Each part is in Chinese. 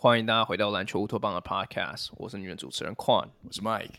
欢迎大家回到篮球乌托邦的 Podcast，我是你的主持人 Quan，我是 Mike。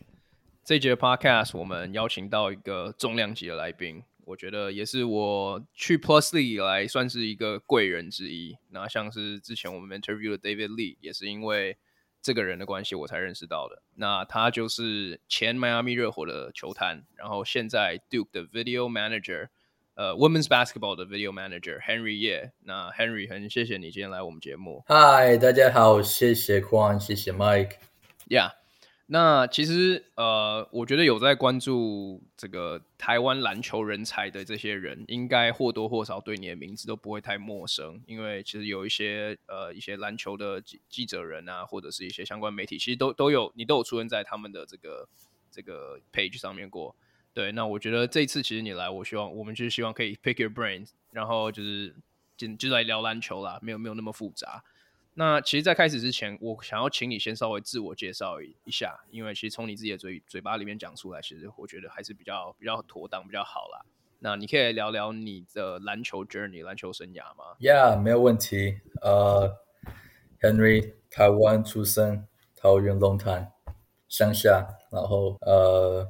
这一节的 Podcast 我们邀请到一个重量级的来宾，我觉得也是我去 Plus League 以来算是一个贵人之一。那像是之前我们 interview 的 David Lee，也是因为这个人的关系我才认识到的。那他就是前迈阿密热火的球探，然后现在 Duke 的 Video Manager。呃、uh,，Women's Basketball 的 Video Manager Henry Ye，那 Henry 很谢谢你今天来我们节目。Hi，大家好，谢谢 Quan，谢谢 Mike。Yeah，那其实呃，我觉得有在关注这个台湾篮球人才的这些人，应该或多或少对你的名字都不会太陌生，因为其实有一些呃一些篮球的记记者人啊，或者是一些相关媒体，其实都都有你都有出现在他们的这个这个 page 上面过。对，那我觉得这一次其实你来，我希望我们就是希望可以 pick your brains，然后就是就就来聊篮球啦，没有没有那么复杂。那其实，在开始之前，我想要请你先稍微自我介绍一下，因为其实从你自己的嘴嘴巴里面讲出来，其实我觉得还是比较比较妥当，比较好啦。那你可以聊聊你的篮球 journey、篮球生涯吗？Yeah，没有问题。呃、uh,，Henry，台湾出生，桃园龙潭乡下，然后呃。Uh,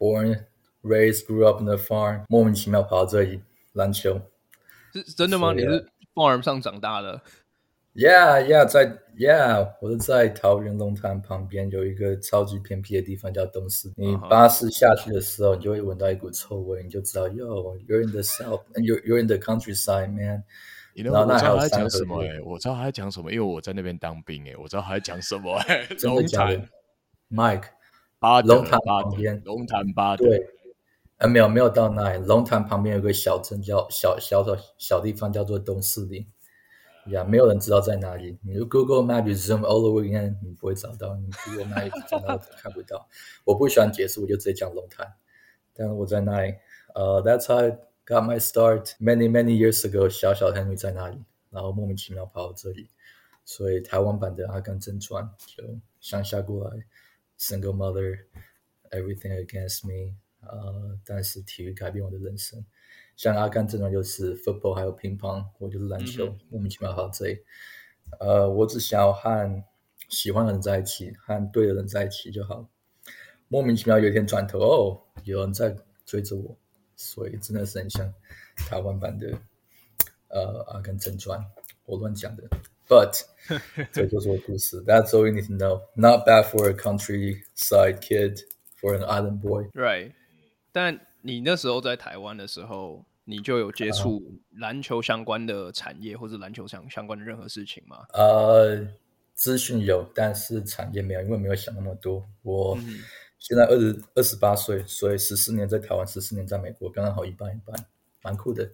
Born, raised, grew up in the farm，莫名其妙跑到这里篮球，是真的吗？你是 farm 上长大的？Yeah, yeah，在 Yeah，我是在桃园龙潭旁边有一个超级偏僻的地方叫东势。你巴士下去的时候，你就会闻到一股臭味，你就知道，Yo，you're in the south，you're you're in the countryside, man。你知道我知道他在讲什么？哎，我知道他在讲什么，因为我在那边当兵。哎，我知道他在讲什么。哎，真的假的？Mike。巴龙潭旁边，龙潭巴德对，啊，没有没有到那里。龙潭旁边有个小镇叫小小的小地方叫做东势林，呀，没有人知道在哪里。你 Google Map zoom all the way in，你不会找到，你 Google Map 找到看不到。我不喜欢解释，我就直接讲龙潭。但我在那里，呃、uh,，That's how I got my start many many years ago。小小 Henry 在那里，然后莫名其妙跑到这里，所以台湾版的《阿甘正传》就乡下过来。Single mother, everything against me。呃，但是体育改变我的人生。像阿甘这种就是 football，还有乒乓，我就是篮球，嗯、莫名其妙跑到这。呃，我只想要和喜欢的人在一起，和对的人在一起就好。莫名其妙有一天转头，哦，有人在追着我，所以真的是很像台湾版的呃阿甘正传，我乱讲的。But 这就是我故事。That's all you need to know. Not bad for a countryside kid, for an island boy. Right. 但你那时候在台湾的时候，你就有接触篮球相关的产业，或者篮球相相关的任何事情吗？呃，资讯有，但是产业没有，因为没有想那么多。我现在二十二十八岁，所以十四年在台湾，十四年在美国，刚刚好一半一半，蛮酷的。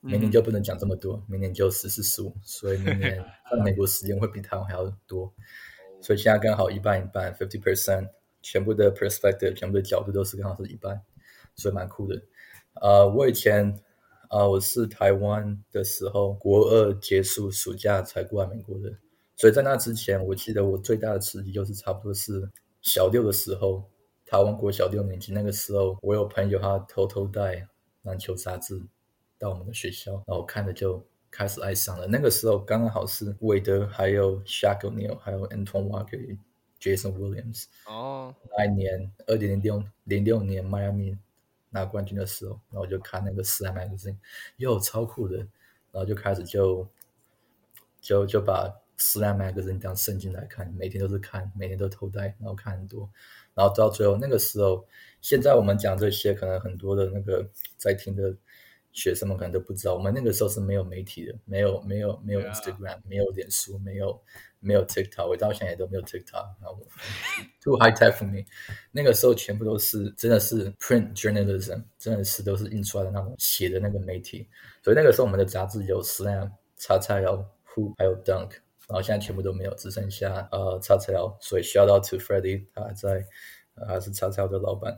明年就不能讲这么多，明年就十四十五，所以明年 在美国时间会比台湾还要多，所以现在刚好一半一半，fifty percent，全部的 perspective，全部的角度都是刚好是一半，所以蛮酷的。呃，我以前呃我是台湾的时候，国二结束暑假才过来美国的，所以在那之前，我记得我最大的刺激就是差不多是小六的时候，台湾国小六年级那个时候，我有朋友他偷偷带篮球杂志。到我们的学校，然后看着就开始爱上了。那个时候刚刚好是韦德，还有 Shaq O'Neal，还有 Antoine Walker、Jason Williams。哦，那一年二零零六零六年迈阿密拿冠军的时候，然后我就看那个 Slam Magazine，哟，超酷的。然后就开始就就就把 Slam Magazine 当圣经来看，每天都是看，每天都偷带，然后看很多。然后到最后那个时候，现在我们讲这些，可能很多的那个在听的。学生们可能都不知道，我们那个时候是没有媒体的，没有没有没有 Instagram，没有脸书，没有没有 TikTok，我到现在也都没有 TikTok。然后 too high tech for me。那个时候全部都是真的是 print journalism，真的是都是印出来的那种写的那个媒体。所以那个时候我们的杂志有 Slam、XXL、Hoop 还有 Dunk，然后现在全部都没有，只剩下呃叉叉 L，。所以 shout out to Freddie，他还在，呃、还是叉叉 L 的老板。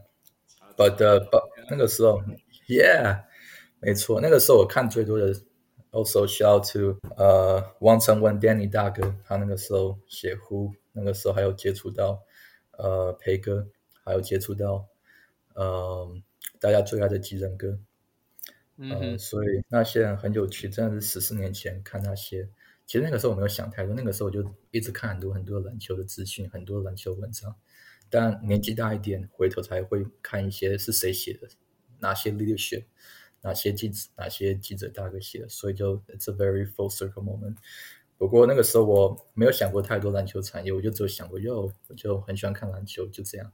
But but 那个时候，Yeah。没错，那个时候我看最多的，also shout to 呃王成文 Danny 大哥，他那个时候写 Hoop，那个时候还有接触到呃培哥，还有接触到呃大家最爱的吉人哥，嗯、呃，所以那些人很有趣，真的是十四年前看那些。其实那个时候我没有想太多，那个时候我就一直看很多很多篮球的资讯，很多篮球文章。但年纪大一点，回头才会看一些是谁写的，哪些 leadership，哪些记者，哪些记者大哥写的。所以就 it's a very full circle moment。不过那个时候我没有想过太多篮球产业，我就只有想过，哟，我就很喜欢看篮球，就这样。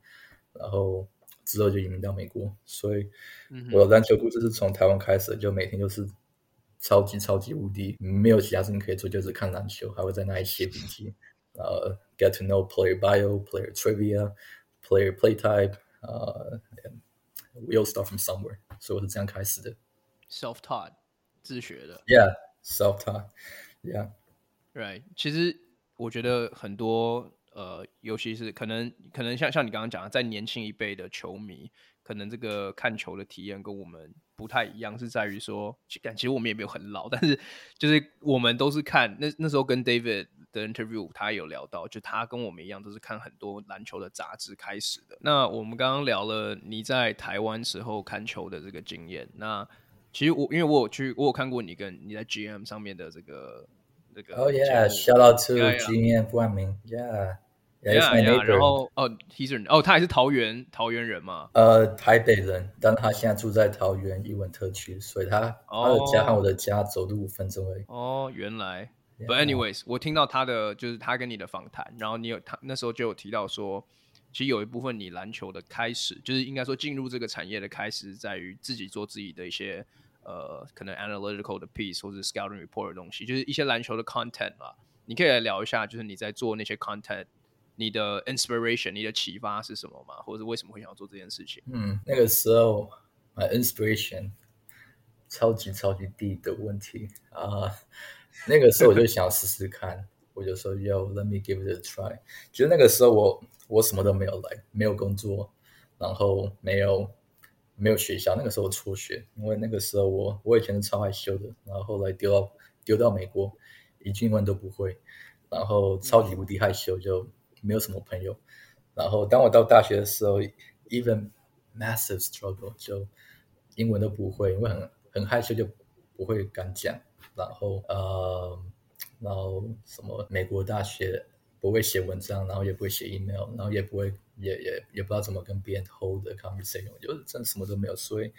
然后之后就移民到美国，所以我的篮球故事是从台湾开始，就每天就是。超级超级无敌，没有其他事情可以做，就是看篮球，还会在那里写笔记，呃、uh,，get to know player bio, player trivia, player play type，呃、uh,，we all start from somewhere，所以我是这样开始的。Self-taught，自学的。Yeah，self-taught，Yeah，Right。其实我觉得很多，呃，尤其是可能可能像像你刚刚讲的，在年轻一辈的球迷。可能这个看球的体验跟我们不太一样，是在于说，其实我们也没有很老，但是就是我们都是看那那时候跟 David 的 interview，他有聊到，就他跟我们一样，都是看很多篮球的杂志开始的。那我们刚刚聊了你在台湾时候看球的这个经验，那其实我因为我有去，我有看过你跟你在 GM 上面的这个这个。Oh yeah，shout out to GM 冠名，Yeah。Yeah, yeah, 然后哦，He's 哦，他也是桃园桃园人嘛？呃，台北人，但他现在住在桃园艺文特区，所以他、oh, 他的家和我的家走路五分钟而已。哦，原来。But anyways，我听到他的就是他跟你的访谈，然后你有他那时候就有提到说，其实有一部分你篮球的开始，就是应该说进入这个产业的开始，在于自己做自己的一些呃可能 analytical 的 piece 或者 scouting report 的东西，就是一些篮球的 content 嘛。你可以来聊一下，就是你在做那些 content。你的 inspiration，你的启发是什么吗？或者为什么会想要做这件事情？嗯，那个时候，my inspiration 超级超级低的问题啊。Uh, 那个时候我就想试试看，我就说 Yo，let me give it a try。其实那个时候我我什么都没有来，没有工作，然后没有没有学校。那个时候我辍学，因为那个时候我我以前是超害羞的，然后后来丢到丢到美国，一句英文都不会，然后超级无敌害羞就。没有什么朋友，然后当我到大学的时候，even massive struggle，就英文都不会，因为很很害羞，就不会敢讲。然后呃，然后什么美国大学不会写文章，然后也不会写 email，然后也不会也也也不知道怎么跟别人 hold the conversation，就是真的什么都没有。所以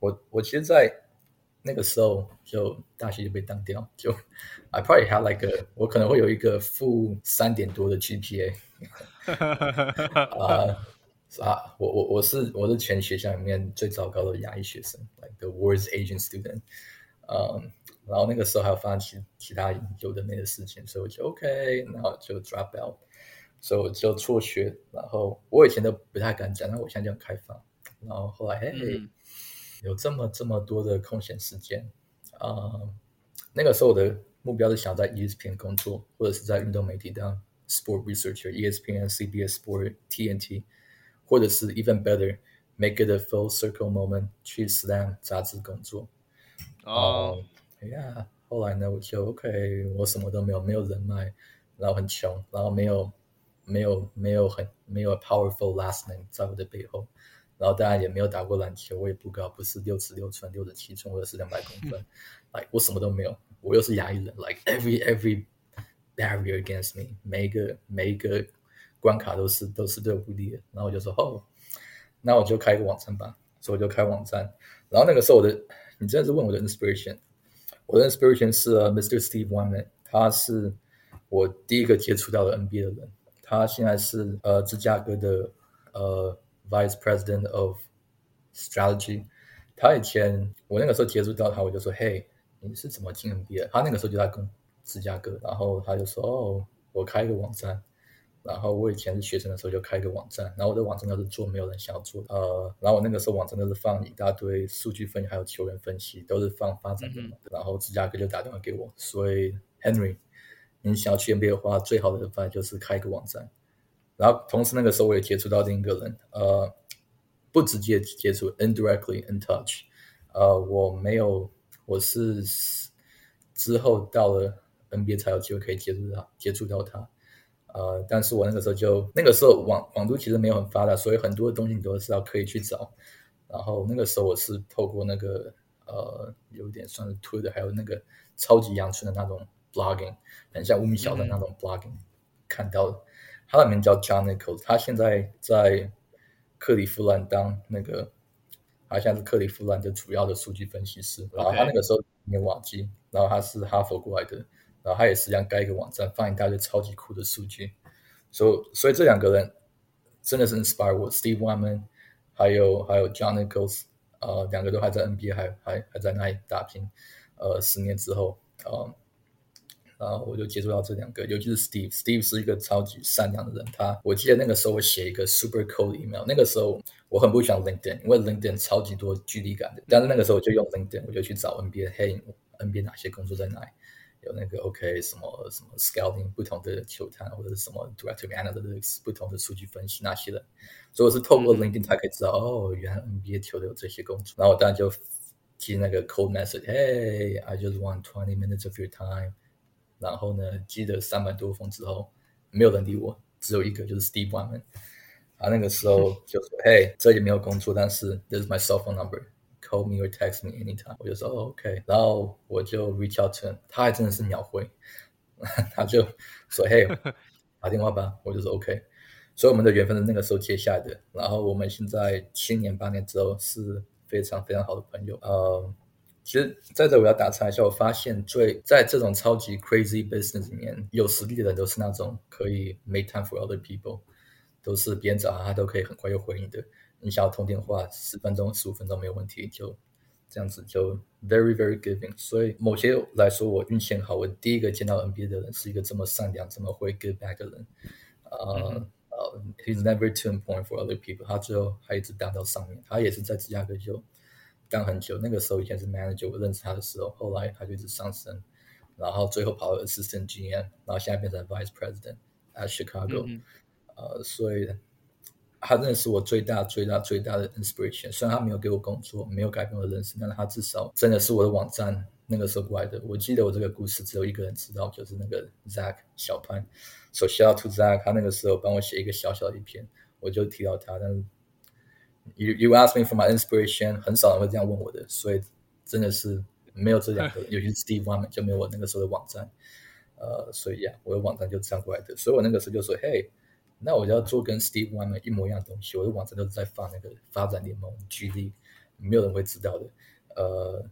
我我其实，在那个时候就大学就被当掉，就 I probably have like a 我可能会有一个负三点多的 GPA。啊啊！我我我是我是全学校里面最糟糕的亚裔学生，like the worst Asian student。嗯，然后那个时候还有发生其其他有的没的事情，所以我就 OK，然后就 drop out，所以我就辍学。然后我以前都不太敢讲，那我现在就很开放。然后后来嘿，嗯、有这么这么多的空闲时间啊、嗯！那个时候我的目标是想在 ESPN 工作，或者是在运动媒体当。Sport researcher, ESPN, CBS Sport, TNT，或者是 even better, make it a full circle moment 去 Slam 杂志工作。哦，哎呀，后来呢，我就 OK，我什么都没有，没有人脉，然后很穷，然后没有没有没有很没有 powerful last name 在我的背后，然后当然也没有打过篮球，我也不高，不是六尺六寸、六十七寸或者是两百公分，like 我什么都没有，我又是亚裔人，like every every。Barrier against me，每一个每一个关卡都是都是对我不利的，然后我就说哦，那我就开一个网站吧，所以我就开网站。然后那个时候我的，你真的是问我的 inspiration，我的 inspiration 是、Mr. Steve w e m a n 他是我第一个接触到的 NBA 的人，他现在是呃芝加哥的呃 Vice President of Strategy。他以前我那个时候接触到他，我就说嘿，你是怎么进 NBA？他那个时候就在跟。芝加哥，然后他就说：“哦，我开一个网站。”然后我以前是学生的时候就开一个网站，然后我的网站都是做没有人想要做的。呃，然后我那个时候网站都是放一大堆数据分析，还有球员分析，都是放发展的。嗯、然后芝加哥就打电话给我，所以 Henry，你想要去 NBA 的话，最好的办法就是开一个网站。然后同时那个时候我也接触到另一个人，呃，不直接接触，indirectly in touch。呃，我没有，我是之后到了。NBA 才有机会可以接触到接触到他，呃，但是我那个时候就那个时候网网络其实没有很发达，所以很多的东西你都是要刻意去找。然后那个时候我是透过那个呃，有点算是 Twitter，还有那个超级阳春的那种 blogging，很像吴米小的那种 blogging，、嗯、看到的。他的名叫 John Nichols，他现在在克利夫兰当那个，他现在是克利夫兰的主要的数据分析师。然后他那个时候念瓦基，然后他是哈佛过来的，然后他也是这样盖一个网站，放一大堆超级酷的数据。所以，所以这两个人真的是 inspire 我，Steve Weinman，还有还有 John Nichols，呃，两个都还在 NBA，还还还在那里打拼。呃，十年之后，呃。然后我就接触到这两个，尤其是 Steve。Steve 是一个超级善良的人。他，我记得那个时候我写一个 super cold email。那个时候我很不喜欢 LinkedIn，因为 LinkedIn 超级多距离感的。但是那个时候我就用 LinkedIn，我就去找 NBA，嘿，NBA 哪些工作在哪里？有那个 OK 什么什么 scouting 不同的球探，或者是什么 director analytics 不同的数据分析那些的。所以我是透过 LinkedIn 才可以知道，哦，原来 NBA 球队有这些工作。然后我当然就寄那个 cold message，Hey，I just want twenty minutes of your time。然后呢，寄了三百多封之后，没有人理我，只有一个就是 Steve Weinman。啊，那个时候就说：“嘿，这里没有工作，但是 this is my cell phone Call me or text me anytime。”我就说、：“OK。”然后我就 reach out to him，他还真的是秒回，他就说：“嘿，打电话吧。”我就说：“OK。”所以我们的缘分是那个时候接下来的。然后我们现在七年八年之后是非常非常好的朋友。呃。其实在这我要打岔一下，我发现最在这种超级 crazy business 里面，有实力的人都是那种可以 make time for other people，都是别人找他，他都可以很快又回应的。你想要通电话，十分钟、十五分钟没有问题，就这样子就 very very giving。所以某些来说，我运气很好，我第一个见到 NBA 的人是一个这么善良、这么会 give back 的人。呃呃，he's never too important for other people，他最后还一直当到上面，他也是在芝加哥就。当很久，那个时候以前是 manager，我认识他的时候，后来他就一直上升，然后最后跑到 assistant GM，然后现在变成 vice president at Chicago，呃，所以他真的是我最大最大最大的 inspiration。虽然他没有给我工作，没有改变我的人生，但是他至少真的是我的网站那个时候过来的。我记得我这个故事只有一个人知道，就是那个 Zach 小潘。So shout out to Zach，他那个时候帮我写一个小小的一篇，我就提到他，但是。You you ask me for my inspiration，很少人会这样问我的，所以真的是没有这两个，尤其是 Steve Weinman 就没有我那个时候的网站，呃，所以呀、啊，我的网站就这样过来的。所以我那个时候就说，嘿，那我就要做跟 Steve Weinman 一模一样的东西。我的网站都是在放那个发展联盟 G League，没有人会知道的。呃，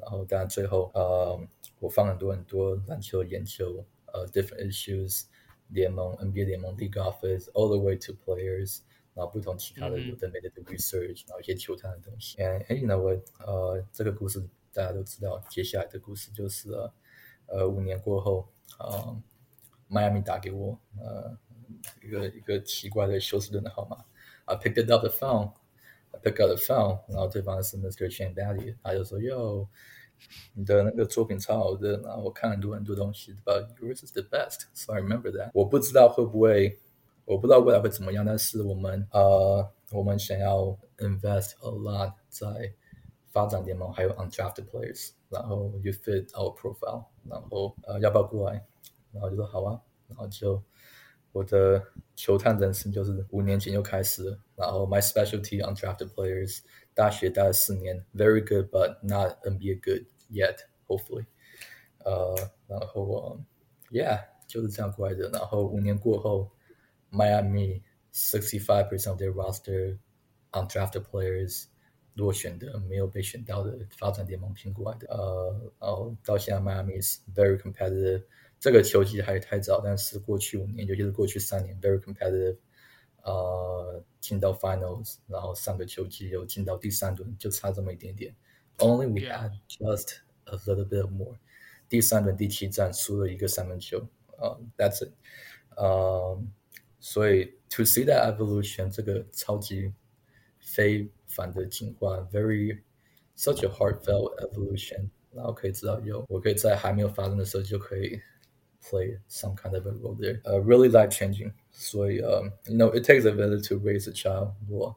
然后当然最后，呃，我放很多很多篮球研究，呃，different issues，联盟 NBA 联盟 League Office，all the way to players。然后不同其他的有的没的的 research，然后一些球探的东西。哎，哎，那我呃，这个故事大家都知道。接下来的故事就是呃，呃，五年过后，呃，迈阿密打给我，呃，一个一个奇怪的休斯顿的号码。I picked it up the phone，I picked up the phone，然后对方是 Mr. Shane Battier，他就说哟，你的那个作品超好的，然后我看很多很多东西，But yours is the best，so I remember that。我不知道会不会。我不知道未来会怎么样，但是我们呃，我们想要 invest a lot 在发展联盟，还有 undrafted players，然后 you fit our profile，然后呃，要不要过来？然后就说好啊，然后就 我的球探人生就是五年前就开始了，然后 my specialty undrafted players，大学待了四年，very good but not NBA good yet，hopefully，呃，然后我 yeah 就是这样过来的，然后五年过后。Miami sixty-five percent of their roster undrafted players 落选的没有被选到的发展联盟拼过来的，呃，然后到现在 Miami is very competitive。 这个球季还太早，但是过去五年，尤其是过去三年，very competitive。呃，进到 finals，然后上个球季又进到第三轮，就差这么一点点。Only we had just a little bit more。第三轮第七站输了一个三分球，呃，That's it。呃。所以，to see that evolution，这个超级非凡的进化，very such a heartfelt evolution，然后可以知道有我可以在还没有发生的时候就可以 play some kind of a role there，呃、uh,，really life changing。所以，呃、um,，you know it takes a village to raise a child 我。我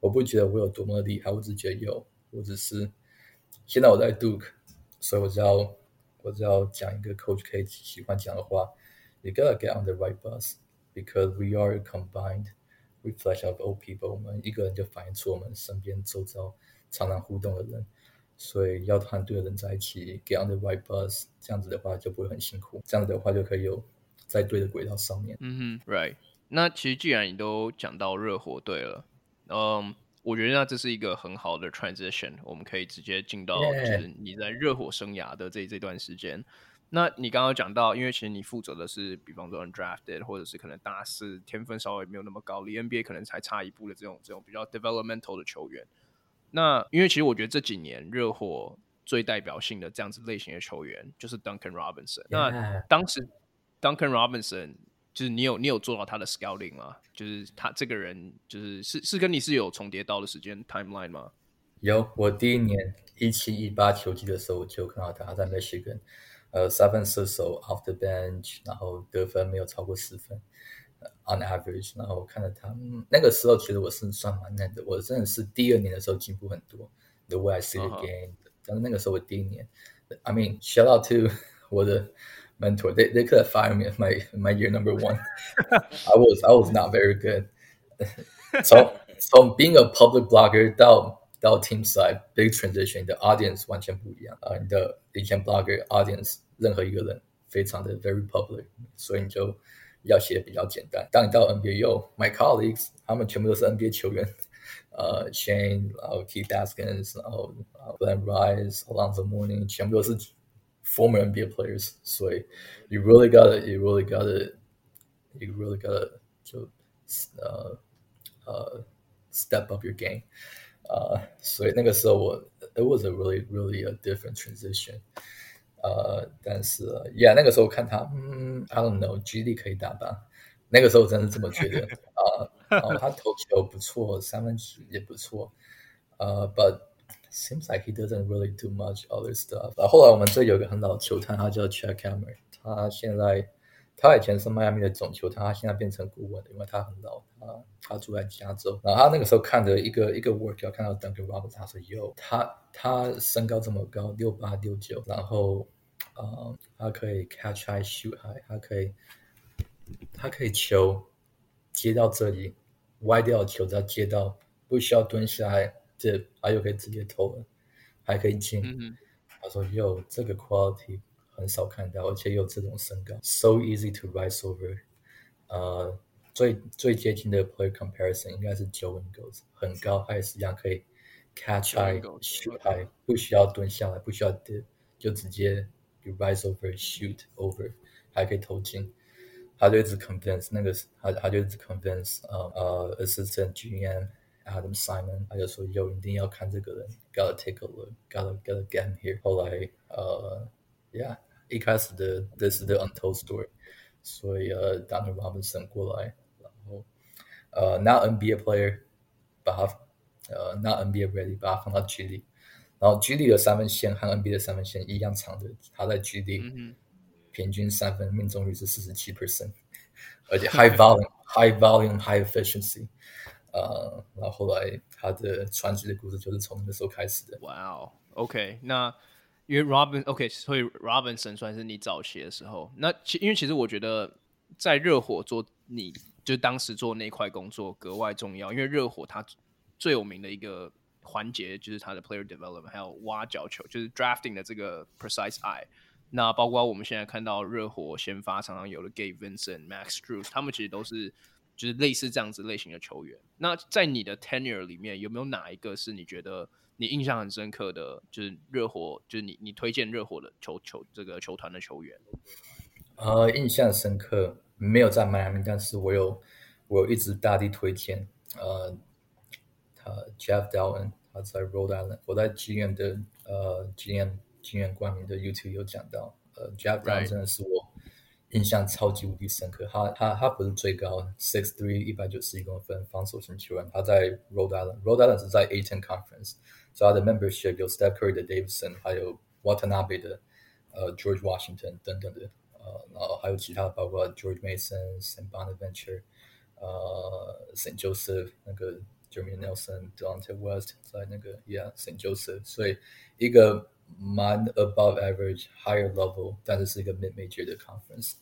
我不觉得我有多么厉害，我只觉得有，我只是现在我在 Duke，所以我只要我只要讲一个 coach K 喜欢讲的话，you gotta get on the right bus。 because we are a combined reflection of old people。我们一个人就反映出我们身边周遭常常互动的人， 所以要团队的人在一起，get on the right bus，这样子的话就不会很辛苦，这样子的话就可以有在对的轨道上面。嗯哼，right。那其实既然你都讲到热火队了，嗯，我觉得那这是一个很好的 transition，我们可以直接进到就是你在热火生涯的这这段时间。那你刚刚讲到，因为其实你负责的是，比方说 undrafted，或者是可能大四天分稍微没有那么高，离 NBA 可能才差一步的这种这种比较 developmental 的球员。那因为其实我觉得这几年热火最代表性的这样子类型的球员就是 Duncan Robinson。那当时 Duncan Robinson 就是你有你有做到他的 scouting 吗？就是他这个人就是是是跟你是有重叠到的时间 timeline 吗？有，我第一年一七一八球季的时候我就看到他在 Michigan。呃，三分射手 off the bench，然后得分没有超过十分 ，on average。然后我看到他，嗯，那个时候其实我是算蛮嫩的，我真的是第二年的时候进步很多。The way I see the game，但是那个时候我第一年，I mean shout out to 我的 mentor，they they could have fired me my my year number one。I was I was not very good。从从 being a public blogger 到到 team side big transition，的 audience 完全不一样啊！你的以前 blogger audience 任何一个人非常的 very public，所以你就 要写的比较简单。当你到 NBA，有 my colleagues，他们全部都是 NBA 球员，呃，Shane，然后 Keith Askins，然后 Glenn Rice，Alonzo Mourning，全部都是 former NBA players，所以 you really gotta，you really gotta，you really gotta 就呃呃 step up your game。呃，uh, 所以那个时候我，it was a really really a different transition。 呃，但是，yeah，那个时候看他，嗯，I don't know，G 力可以打吧？那个时候真是这么觉得。啊、然后他投球不错，三分也不错。呃、，But seems like he doesn't really do much other stuff。啊，后来我们这有个很老的球探，他叫 check amer 他现在。他以前是迈阿密的总球探，他现在变成顾问，因为他很老，他他住在加州。然后他那个时候看着一个一个 workout，看到 Duncan Robinson，他说：“哟，他他身高这么高，六八六九，然后呃，他可以 catch high shoot high，他可以他可以球接到这里，歪掉的球只要接到，不需要蹲下来，这他又可以直接投了，还可以进。嗯”他说：“哟，这个 quality。”很少看到，而且有这种身高，so easy to rise over。呃，最最接近的 player comparison 应该是 Joe Ingles，很高，还是一样可以 catch high shoot high，不需要蹲下来，不需要 dip，就直接 rise over shoot over，还可以投进。他就一直 convince 那个，他他就一直 convince 呃呃 assistant GM Adam Simon，他就说有一定要看这个人，gotta take a look，gotta gotta get him here。后来呃，yeah。 一开始的 This is the untold story，所以呃，Duncan Robinson 过来，然后呃，not NBA player，把他呃，not NBA ready，把他放到 G League，然后 G League 的三分线和 NBA 的三分线一样长的，他在 G League 平均三分命中率是四十七 percent，而且 high volume，high volume，high efficiency，呃，然后后来他的传奇的故事就是从那时候开始的。哇哦，OK，那。 因为 Robin OK，所以 Robinson 算是你早期的时候。那其因为其实我觉得在热火做你，你就当时做那块工作格外重要。因为热火它最有名的一个环节就是它的 player development，还有挖角球，就是 drafting 的这个 precise eye。那包括我们现在看到热火先发常常有的 Gabe Vincent、Max Strus，他们其实都是就是类似这样子类型的球员。那在你的 tenure 里面，有没有哪一个是你觉得？你印象很深刻的就是热火，就是你你推荐热火的球球这个球团的球员。呃，印象深刻没有在迈阿密，但是我有我有一直大力推荐。呃，他 Jeff Dowtin 他在 Rhode Island，我在 GM 的呃 GM GM 冠名的 YouTube 有讲到，呃 Jeff Dowtin 真的是我。印象超级无敌深刻，他他他不是最高，six three 一百九十一公分，防守型球员。他在 Rhode Island，Rhode Island 是在 Aten Conference，所以他的 membership 有 Steph Curry 的 Davidson，还有 Watanabe 的呃 George Washington 等等的，呃，然后还有其他的，包括 George Mason、Sam Bonaventure，呃，Saint Joseph 那个 Jermaine Nelson、Delonte West 在那个 Yeah Saint Joseph，所以一个。蛮 above average higher level，但是是一个 mid major 的 conference。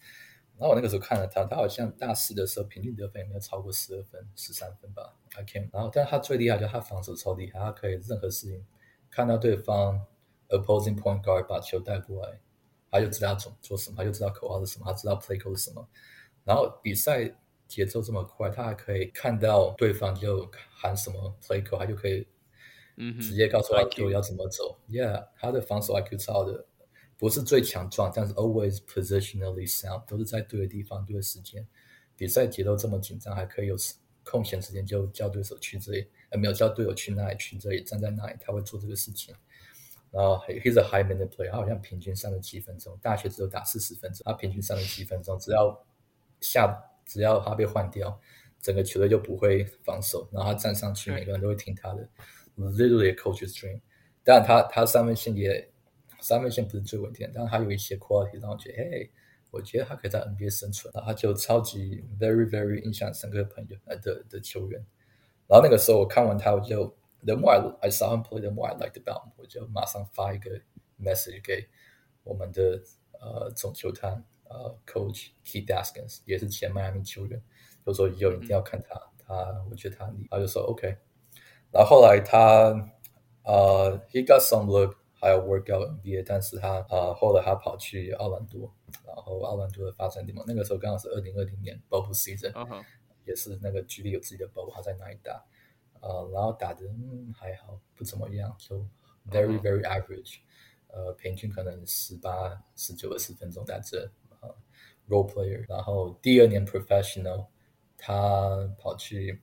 然后我那个时候看了他，他好像大四的时候平均得分也没有超过十二分、十三分吧。I can，然后但是他最厉害就是他防守超厉害，他可以任何事情看到对方 opposing point guard 把球带过来，他就知道做做什么，他就知道口号是什么，他知道 play call 是什么。然后比赛节奏这么快，他还可以看到对方就喊什么 play call，他就可以嗯直接告诉他球要怎么走。Mm -hmm. Yeah，他的防守 IQ 超的。不是最强壮，但是 always positionally sound，都是在对的地方、对的时间。比赛节奏这么紧张，还可以有空闲时间就叫对手去这里，呃，没有叫队友去那里去这里，站在那里，他会做这个事情。然后 he's a high minute player，他好像平均三十七分钟，大学只有打四十分钟，他平均三十七分钟，只要下只要他被换掉，整个球队就不会防守，然后他站上去，每个人都会听他的，literally coach's dream。但他他三分线也。三分线不是最稳定，但是他有一些 quality 让我觉得，嘿，我觉得他可以在 NBA 生存。然后他就超级 very very 印象深刻的朋友呃的的球员。然后那个时候我看完他，我就 the more I, I saw him play, the more I liked about him，我就马上发一个 message 给我们的呃总球探呃 coach Keith Daskins，也是前迈阿密球员，就说以后一定要看他，他我觉得他厉害，他就说 OK。然后后来他呃 he got some look。还有 work out NBA，但是他啊、呃，后来他跑去奥兰多，然后奥兰多的发展地方，那个时候刚好是二零二零年 bubble season，uh -huh. 也是那个 G 联有自己的 bubble，他在那里打，呃，然后打的嗯还好，不怎么样，就 very very average，呃，平均可能十八、十九、二十分钟在这，呃，role player，然后第二年 professional，他跑去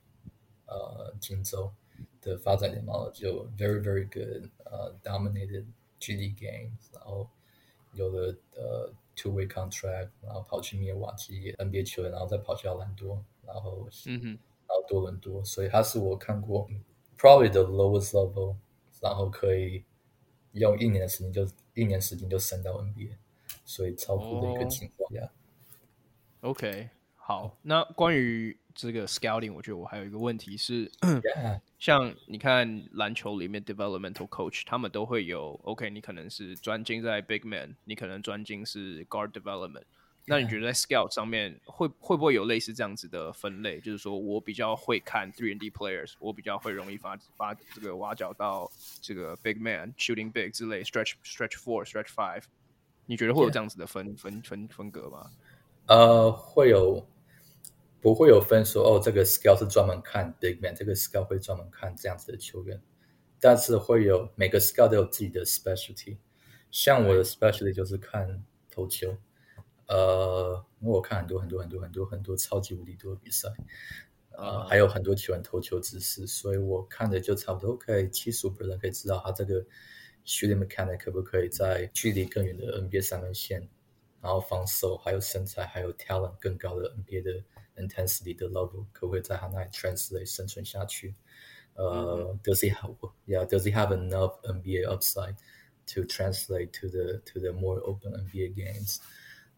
呃荆州。的发展联盟就 very very good，呃、uh,，dominated G League games，然后有了呃、uh, two way contract，然后跑去密尔瓦基 NBA 球员，然后再跑去奥兰多，然后嗯哼，然后多伦多，所以他是我看过 probably the lowest level，然后可以用一年的时间就一年时间就升到 NBA，所以超酷的一个情况呀。Oh. OK，好，那关于。 这个 scouting，我觉得我还有一个问题是.像你看篮球里面 developmental coach，他们都会有 OK，你可能是专精在 big man，你可能专精是 guard development。那你觉得在 scout 上面会会不会有类似这样子的分类？就是说我比较会看 three and D players，我比较会容易发发这个挖角到这个 big man shooting big 之类 stretch stretch four stretch five。你觉得会有这样子的分.分分分格吗？呃、uh,，会有。不会有分说哦，这个 scout 是专门看 big man，这个 scout 会专门看这样子的球员，但是会有每个 scout 都有自己的 specialty。像我的 specialty 就是看投球，呃，因为我看很多很多很多很多很多超级无敌多的比赛，呃，还有很多球员投球姿势，所以我看的就差不多可以七十五 percent 可以知道他这个 shooting mechanic 可不可以在距离更远的 NBA 三分线，然后防守还有身材还有 talent 更高的 NBA 的。intensity 的 level 可不可以在他那里 translate 生存下去？呃、uh,，does he have，yeah，does he have enough NBA upside to translate to the to the more open NBA games？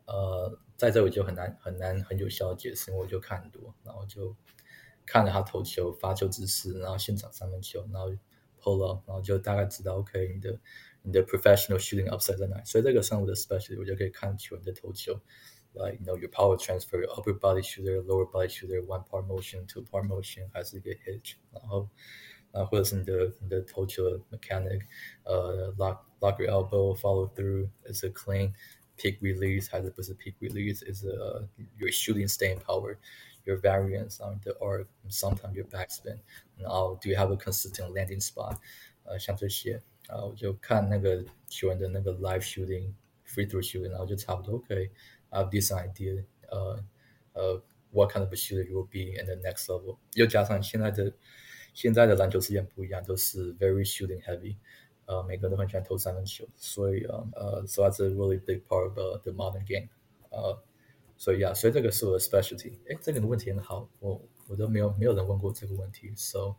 呃、uh,，在这我就很难很难很有效的解释，我就看很多，然后就看了他投球、发球姿势，然后现场三分球，然后 pull up，然后就大概知道 OK 你的你的 professional shooting upside 在哪里，所以这个算我的 specialty，我就可以看球员的投球。 like you know your power transfer, your upper body shooter, lower body shooter, one part motion, two part motion，还是一个 hitch，然后啊或者是你的你的投球 mechanic，呃、uh, lock lock your elbow, follow through, is a clean peak release 还是不是 peak release, is a your shooting staying power, your variance on the arc, sometimes your backspin，然后 do you have a consistent landing spot，呃像这些啊我就看那个球员的那个 live shooting, free throw shooting，然后就差不多可以。 I have this idea, uh, uh, what kind of a shooter you will be in the next level。又加上现在的现在的篮球时间不一样，都是 very shooting heavy，呃，每个人都很喜欢投三分球，所以呃呃，so that's a really big part of the, the modern game。呃，所以呀，所以这个是我的 specialty。哎，这个问题很好，我我都没有没有人问过这个问题，so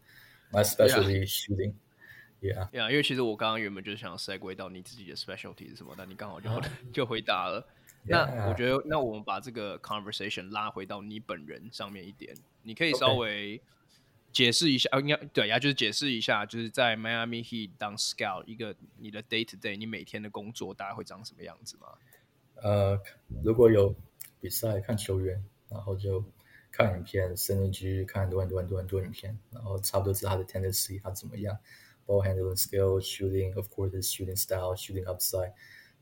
my specialty is shooting。Yeah，yeah，因为其实我刚刚原本就是想要 segue 到你自己的 specialty 是什么，但你刚好就、uh, 就回答了。 那我觉得，那我们把这个 conversation 拉回到你本人上面一点，你可以稍微解释一下，应、okay. 该对呀，就是解释一下，就是在 Miami Heat 当 scout 一个你的 day to day，你每天的工作大概会长什么样子吗？呃，如果有比赛、看球员，然后就看影片，深入去看很多很多很多很多影片，然后差不多知道他的 tendency 他怎么样，ball handling skill、shooting of course his shooting style、shooting upside，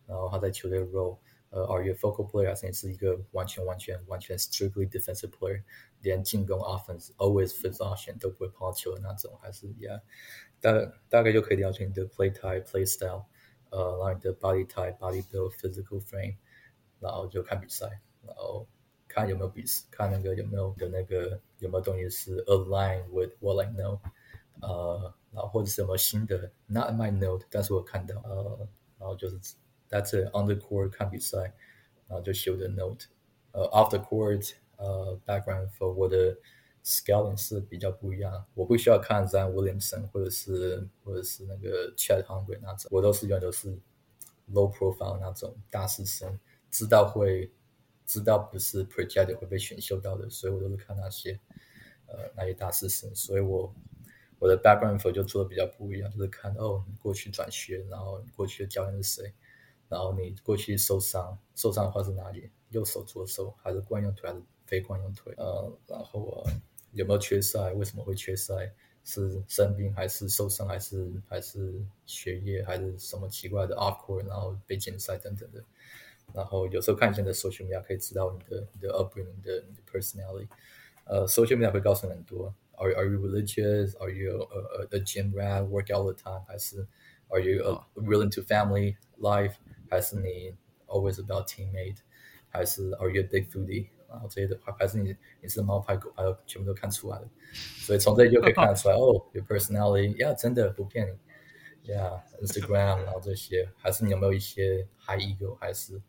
然后他在球队 role，呃，are you a focal player？还是你是一个完全完全完全 strictly defensive player，连进攻 offense always fifth option 都不会碰到球的那种，还是 yeah，大概大概就可以了解你的 play type、play style。呃，然后你的 body type、body build、physical frame，然后就看比赛，然后看有没有比赛，看那个有没有的那个有没有东西是 align with what I know，呃，然后或者是有没有新的 not in my note，但是我看到，呃，然后就是 That's it on the court 看比赛，然后就写我的 note，呃，off the court，呃，background for 我的。Scouting 是比较不一样，我不需要看 Zion Williamson 或者是或者是那个 Chad Holmgren 那种，我都是永远都是 low profile 那种大师生，知道会知道不是 projected 会被选秀到的，所以我都是看那些呃那些大师生，所以我我的 background info 就做的比较不一样，就是看哦你过去转学，然后你过去的教练是谁，然后你过去受伤受伤的话是哪里，右手左手还是惯用腿还是非惯用腿，呃然后呃。有没有缺赛？为什么会缺赛？是生病还是受伤？还是还是学业？还是什么奇怪的 awkward？然后被禁赛等等的。然后有时候看一下你的 social media 可以知道你的你的 upbringing 的你的 personality。呃，social media 会告诉你很多。Are are you religious? Are you a a, a gym rat? Work all the time? 还是 Are you a, real into family life? 还是你 always about teammate? 还是 Are you a big foodie? 然后这些的话，还是你你是猫派狗派，全部都看出来了。所以从这里就可以看得出来，哦，your personality，yeah，真的不骗你，yeah，Instagram，然后这些，还是你有没有一些 high ego，还是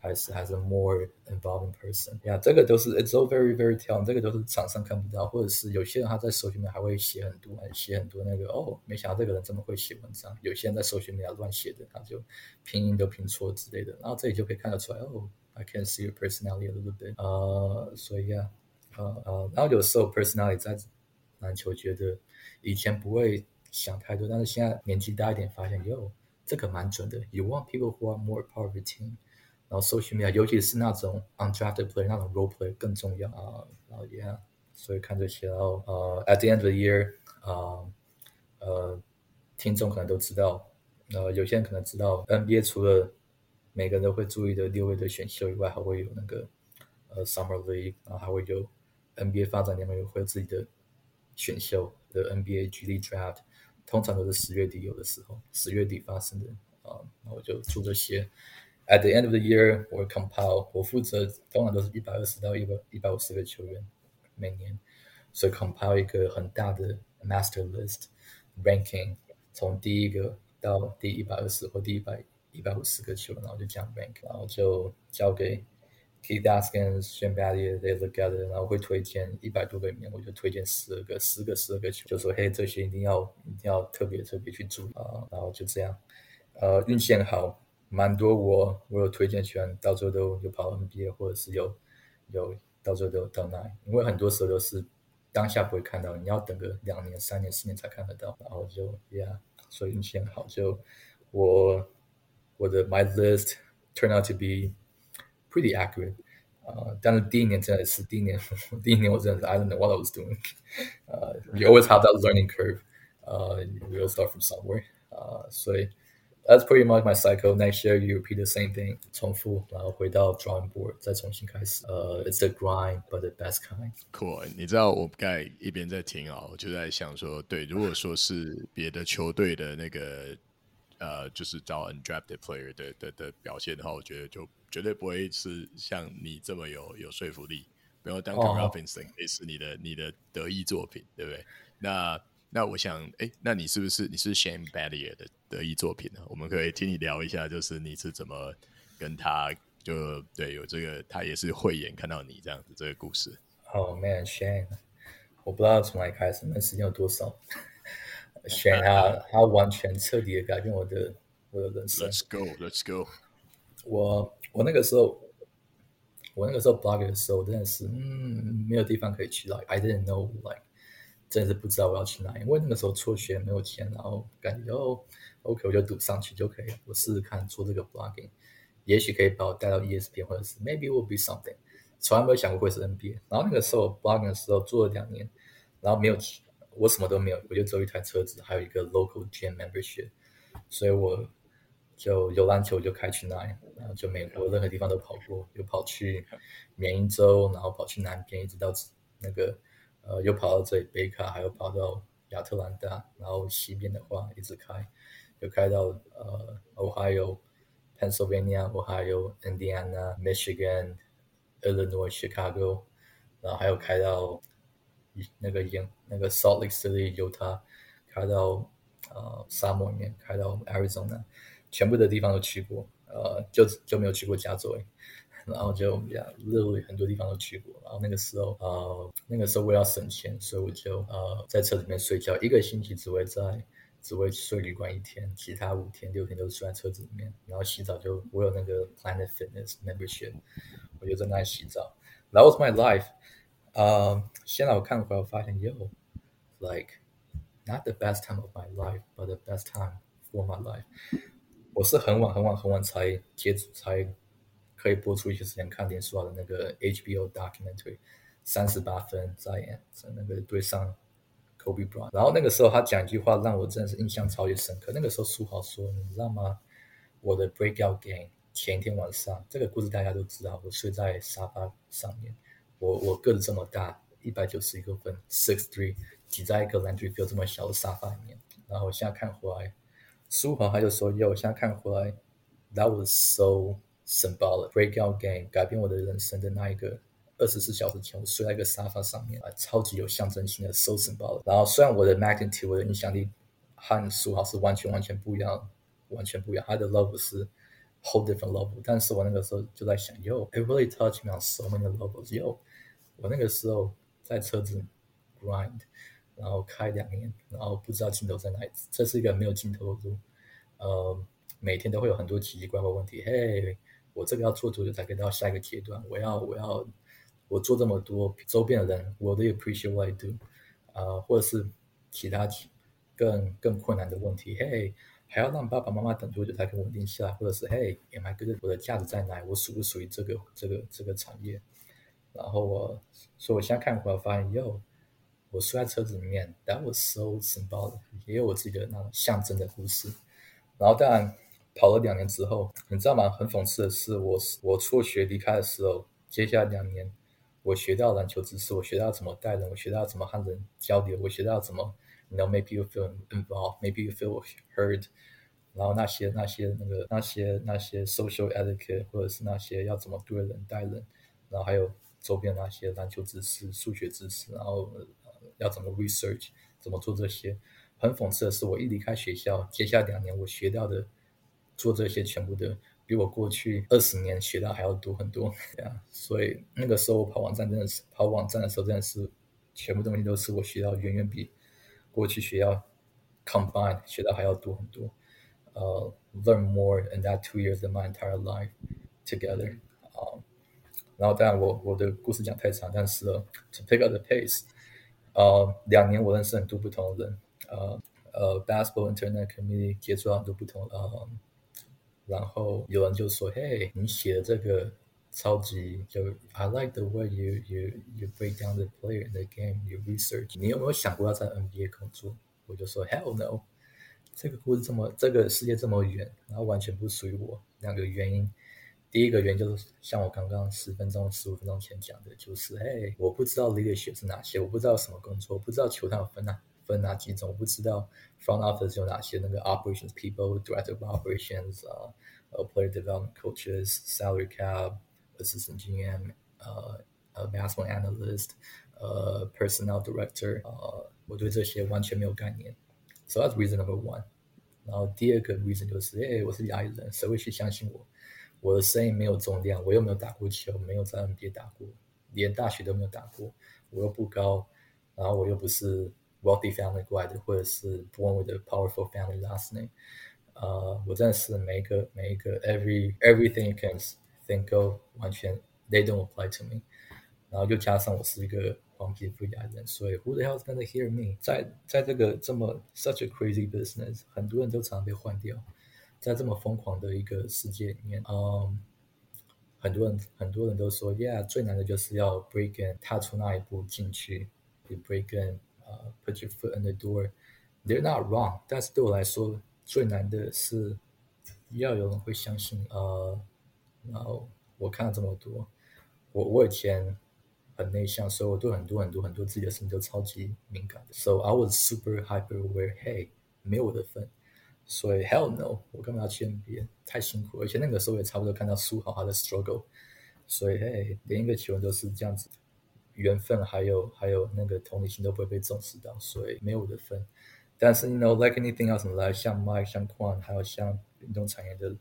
还是还是 more involving person，呀这个都是 it's all very very tell，这个都是场上看不到，或者是有些人他在手里面还会写很多，写很多那个，哦，没想到这个人这么会写文章。有些人在手里面乱写的，他就拼音都拼错之类的，然后这里就可以看得出来，哦。I can see your personality a little bit，呃，所以啊，呃呃，然后有时候 personality 在篮球觉得以前不会想太多，但是现在年纪大一点，发现哟，这个蛮准的。You want people who are more part of the team，然后 social media，尤其是那种 undrafted player 那种 role play 更重要啊。然后 yeah，所以看这些，然后呃，at the end of the year，呃呃，听众可能都知道，呃，有些人可能知道 NBA 除了每个人都会注意的六位的选秀以外，还会有那个呃 Summer League，然后还会有 NBA 发展联盟有会有自己的选秀的 NBA G League Draft，通常都是十月底有的时候，十月底发生的啊，那我就做这些。At the end of the year，我 compile，我负责通常都是一百二十到一百一百五十个球员每年，所以 compile 一个很大的 Master List Ranking，从第一个到第一百二十或第一百。一百五十个球员，然后就这样 rank，然后就交给 Keith Askins、Shane Battier，they look at it，然后会推荐一百多个里面，我就推荐十二个，十个十二个球，就说嘿，这些一定要一定要特别特别去注意啊，然后就这样，呃，运气很好，蛮多我我有推荐球员，到最后都有跑 NBA，或者是有有到最后都有到那，因为很多时候都是当下不会看到，你要等个两年、三年、四年才看得到，然后就 yeah，所以运气很好，就我。我的 my list turned out to be pretty accurate，呃，但是第一年真的是第一年，第一年我真的是 I don't know what I was doing，呃，you always have that learning curve，呃，we all start from somewhere，呃，所以 That's pretty much my cycle。Next year you repeat the same thing，重复，然后回到 drawing board，再重新开始。呃，it's the grind but the best kind。Cool，你知道我刚才一边在听啊，我就在想说，对，如果说是别的球队的那个。呃，就是找 undrafted player 的的的表现的话，我觉得就绝对不会是像你这么有有说服力。比如 Duncan Robinson 也是你的你的得意作品，对不对？那那我想，哎，那你是不是你是 Shane Battier 的得意作品呢？我们可以听你聊一下，就是你是怎么跟他就对有这个，他也是慧眼看到你这样子这个故事。Oh man，Shane，我不知道从哪里开始，那时间有多少。？Shane 他，他完全彻底的改变我的我的人生。Let's go, let's go。我我那个时候，我那个时候 blog 的时候，真的是嗯，没有地方可以去。Like I didn't know, like 真的是不知道我要去哪里。因为那个时候辍学没有钱，然后感觉哦，OK，我就赌上去就可以了。我试试看做这个 blogging，也许可以把我带到 ESPN，或者是 maybe will be something。从来没有想过会是 NBA。然后那个时候 blogging 的时候做了两年，然后没有我什么都没有，我就只有一台车子，还有一个 local gym membership，所以我就有篮球就开去那里，然后就美国任何地方都跑过，又跑去缅因州，然后跑去南边，一直到那个呃，又跑到这里北卡，还有跑到亚特兰大，然后西边的话一直开，又开到呃 Ohio。Pennsylvania、Ohio Indiana、Michigan、Illinois、Chicago，然后还有开到那个英那个 Salt Lake City、Utah，开到呃沙漠里面，开到 Arizona，全部的地方都去过，呃，就就没有去过加州，然后就呀，literally 很多地方都去过。然后那个时候，呃，那个时候为了省钱，所以我就呃在车里面睡觉，一个星期只会在。只会睡旅馆一天，其他五天六天都是睡在车子里面。然后洗澡就我有那个 Planet Fitness membership，我就在那里洗澡。That was my life。呃，现在我看回来，我发现，Yo，like not the best time of my life，but the best time for my life。我是很晚很晚很晚才接触，才可以播出一些时间看脸书豪的那个 HBO documentary，三十八分在演，在那个对上。Kobe Bryant，然后那个时候他讲一句话让我真的是印象超级深刻。那个时候书豪说：“你知道吗？我的 breakout game 前一天晚上，这个故事大家都知道。我睡在沙发上面，我我个子这么大，一百九十一公分，six three，挤在一个篮球哥这么小的沙发里面。然后我现在看回来，书豪他就说：‘哟，我现在看回来，that was so symbol break out game 改变我的人生的那一个。’二十四小时前，我睡在一个沙发上面啊，超级有象征性的 so symbolic。然后虽然我的 magnitude 我的影响力和书豪是完全完全不一样，完全不一样，他的 level 是 whole different level。但是我那个时候就在想，Yo，it really touched me on so many levels。Yo，我那个时候在车子 grind，然后开两年，然后不知道尽头在哪里，这是一个没有尽头的路。呃，每天都会有很多奇奇怪怪问题。嘿，我这个要做多久才可以到下一个阶段？我要，我要。我做这么多，周边的人我都 appreciate what I do，啊、或者是其他更更困难的问题，嘿，还要让爸爸妈妈等多久才可以稳定下来，或者是嘿，am I good？我的价值在哪？我属不属于这个这个这个产业？然后我，所以我现在看回来发现，哟，我睡在车子里面，that was so symbolic，也有我自己的那种象征的故事。然后当然跑了两年之后，你知道吗？很讽刺的是，我我辍学离开的时候，接下来两年。我学到篮球知识，我学到怎么带人，我学到怎么和人交流，我学到怎么，you know，maybe you feel involved，maybe you feel heard，然后那些那些那个那些那些 social etiquette，或者是那些要怎么对人带人，然后还有周边那些篮球知识、数学知识，然后要怎么 research，怎么做这些。很讽刺的是，我一离开学校，接下来两年我学到的做这些全部的。比我过去二十年学到还要多很多，对啊，所以那个时候我跑网站真的是跑网站的时候真的是全部东西都是我学到远远比过去学要 combine 学到还要多很多。呃、，learn more in that two years of my entire life together。啊，然后当然我我的故事讲太长，但是、uh, to pick up the pace，呃、两年我认识很多不同的人，呃呃，basketball internet community 接触到很多不同呃。然后有人就说：“嘿，你写的这个超级就 I like the way you you you break down the player in the game, you research。你有没有想过要在 NBA 工作？”我就说：“Hell no！这个故事这么，这个世界这么远，然后完全不属于我。两个原因，第一个原因就是像我刚刚十分钟、十五分钟前讲的，就是嘿，我不知道 leadership 是哪些，我不知道什么工作，不知道球探分哪分哪几种，我不知道。” Front office 有哪些？那个 operations people, director of operations 啊、uh, player development coaches, salary cap, assistant GM, 呃呃 basketball analyst, 呃、uh, personnel director，呃，我对这些完全没有概念。So that's reason number one。然后第二个 reason 就是，哎，我是亚裔人，谁会去相信我？我的声音没有重量，我又没有打过球，没有在 NBA 打过，连大学都没有打过，我又不高，然后我又不是。 wealthy family 过来的，或者是 born with a powerful family last name，呃、uh,，我真的是每一个每一个 every everything you can think of，完全 they don't apply to me，然后又加上我是一个黄皮肤亚人，所以 who the hell is gonna hear me？在在这个这么 such a crazy business，很多人都常常被换掉，在这么疯狂的一个世界里面，嗯、um,， 很多人很多人都说，Yeah，最难的就是要 break in，踏出那一步进去。You break in， 呃、，put your foot in the door。They're not wrong，但是对我来说，最难的是要有人会相信。呃，然后我看了这么多，我我以前很内向，所以我对很多很多很多自己的事情都超级敏感。So I was super hyper aware，Hey，没有我的份。所以 hell no，我干嘛要去 NBA？太辛苦，而且那个时候也差不多看到苏豪他的 struggle，所以嘿，连一个球员都是这样子，缘分还有还有那个同理心都不会被重视到，所以没有我的份。但是 you know like anything else，来像 Mike 像 Quan，还有像运动产业的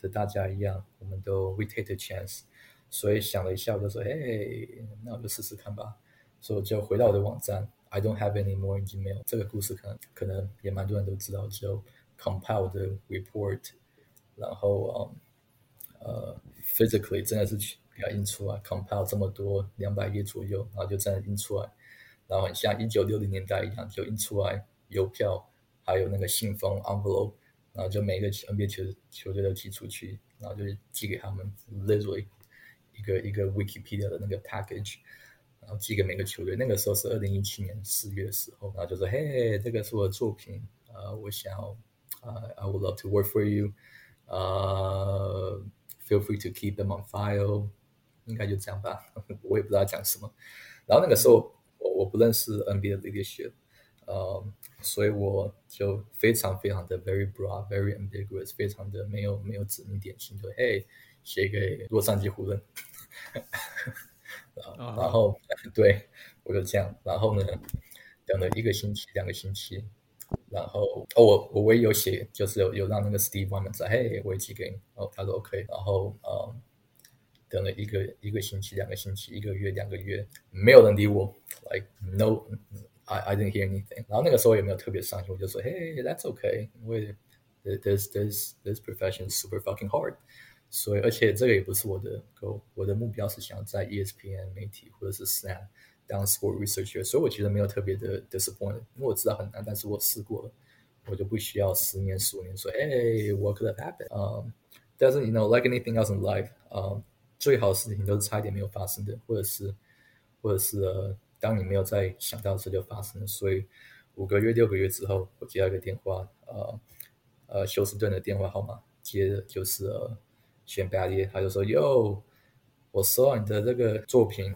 的大家一样，我们都 we take the chance。所以想了一下，我就说嘿，那我就试试看吧。所以就回到我的网站，I don't have any more email。这个故事可能可能也蛮多人都知道，就。compile 的 report，然后呃 physically 真的是给它印出来，compile 这么多两百页左右，然后就这样印出来，然后很像一九六零年代一样，就印出来邮票，还有那个信封 envelope，然后就每个 NBA 球球队都寄出去，然后就寄给他们，literally 一个一个 Wikipedia 的那个 package，然后寄给每个球队。那个时候是二零一七年四月的时候，然后就说嘿，这个是我的作品，呃，我想要。Uh, I would love to work for you. 呃 feel free to keep them on file. 应该就这样吧，我也不知道讲什么。然后那个时候我我不认识 NBA 的 leadership，呃，所以我就非常非常的 very broad, very ambiguous，非常的没有没有指名点姓，就嘿写给洛杉矶湖人。然后对我就这样，然后呢，等了一个星期，两个星期。然后哦，我我唯一有写，就是有有让那个 Steve Wyman 在，嘿，我也寄给你，哦，他说 OK，然后嗯，等了一个一个星期、两个星期、一个月、两个月，没有人理我，like no，I I didn't hear anything。然后那个时候也没有特别伤心，我就说，嘿，that's OK，因为 this this this profession is super fucking hard，所以而且这个也不是我的 goal，我的目标是想在 ESPN 媒体或者是 Snap。当 sport researcher，所以我觉得没有特别的 disappointed，因为我知道很难，但是我试过了，我就不需要十年、十五年说，哎，what could have happened？嗯、um,，但是你 you know like anything else in life，嗯、um,， 最好的事情都是差一点没有发生的，或者是，或者是呃，当你没有再想到的时就发生了。所以五个月、六个月之后，我接到一个电话，呃，呃，休斯顿的电话号码，接的就是呃选 b a d 他就说，哟，我收到你的这个作品。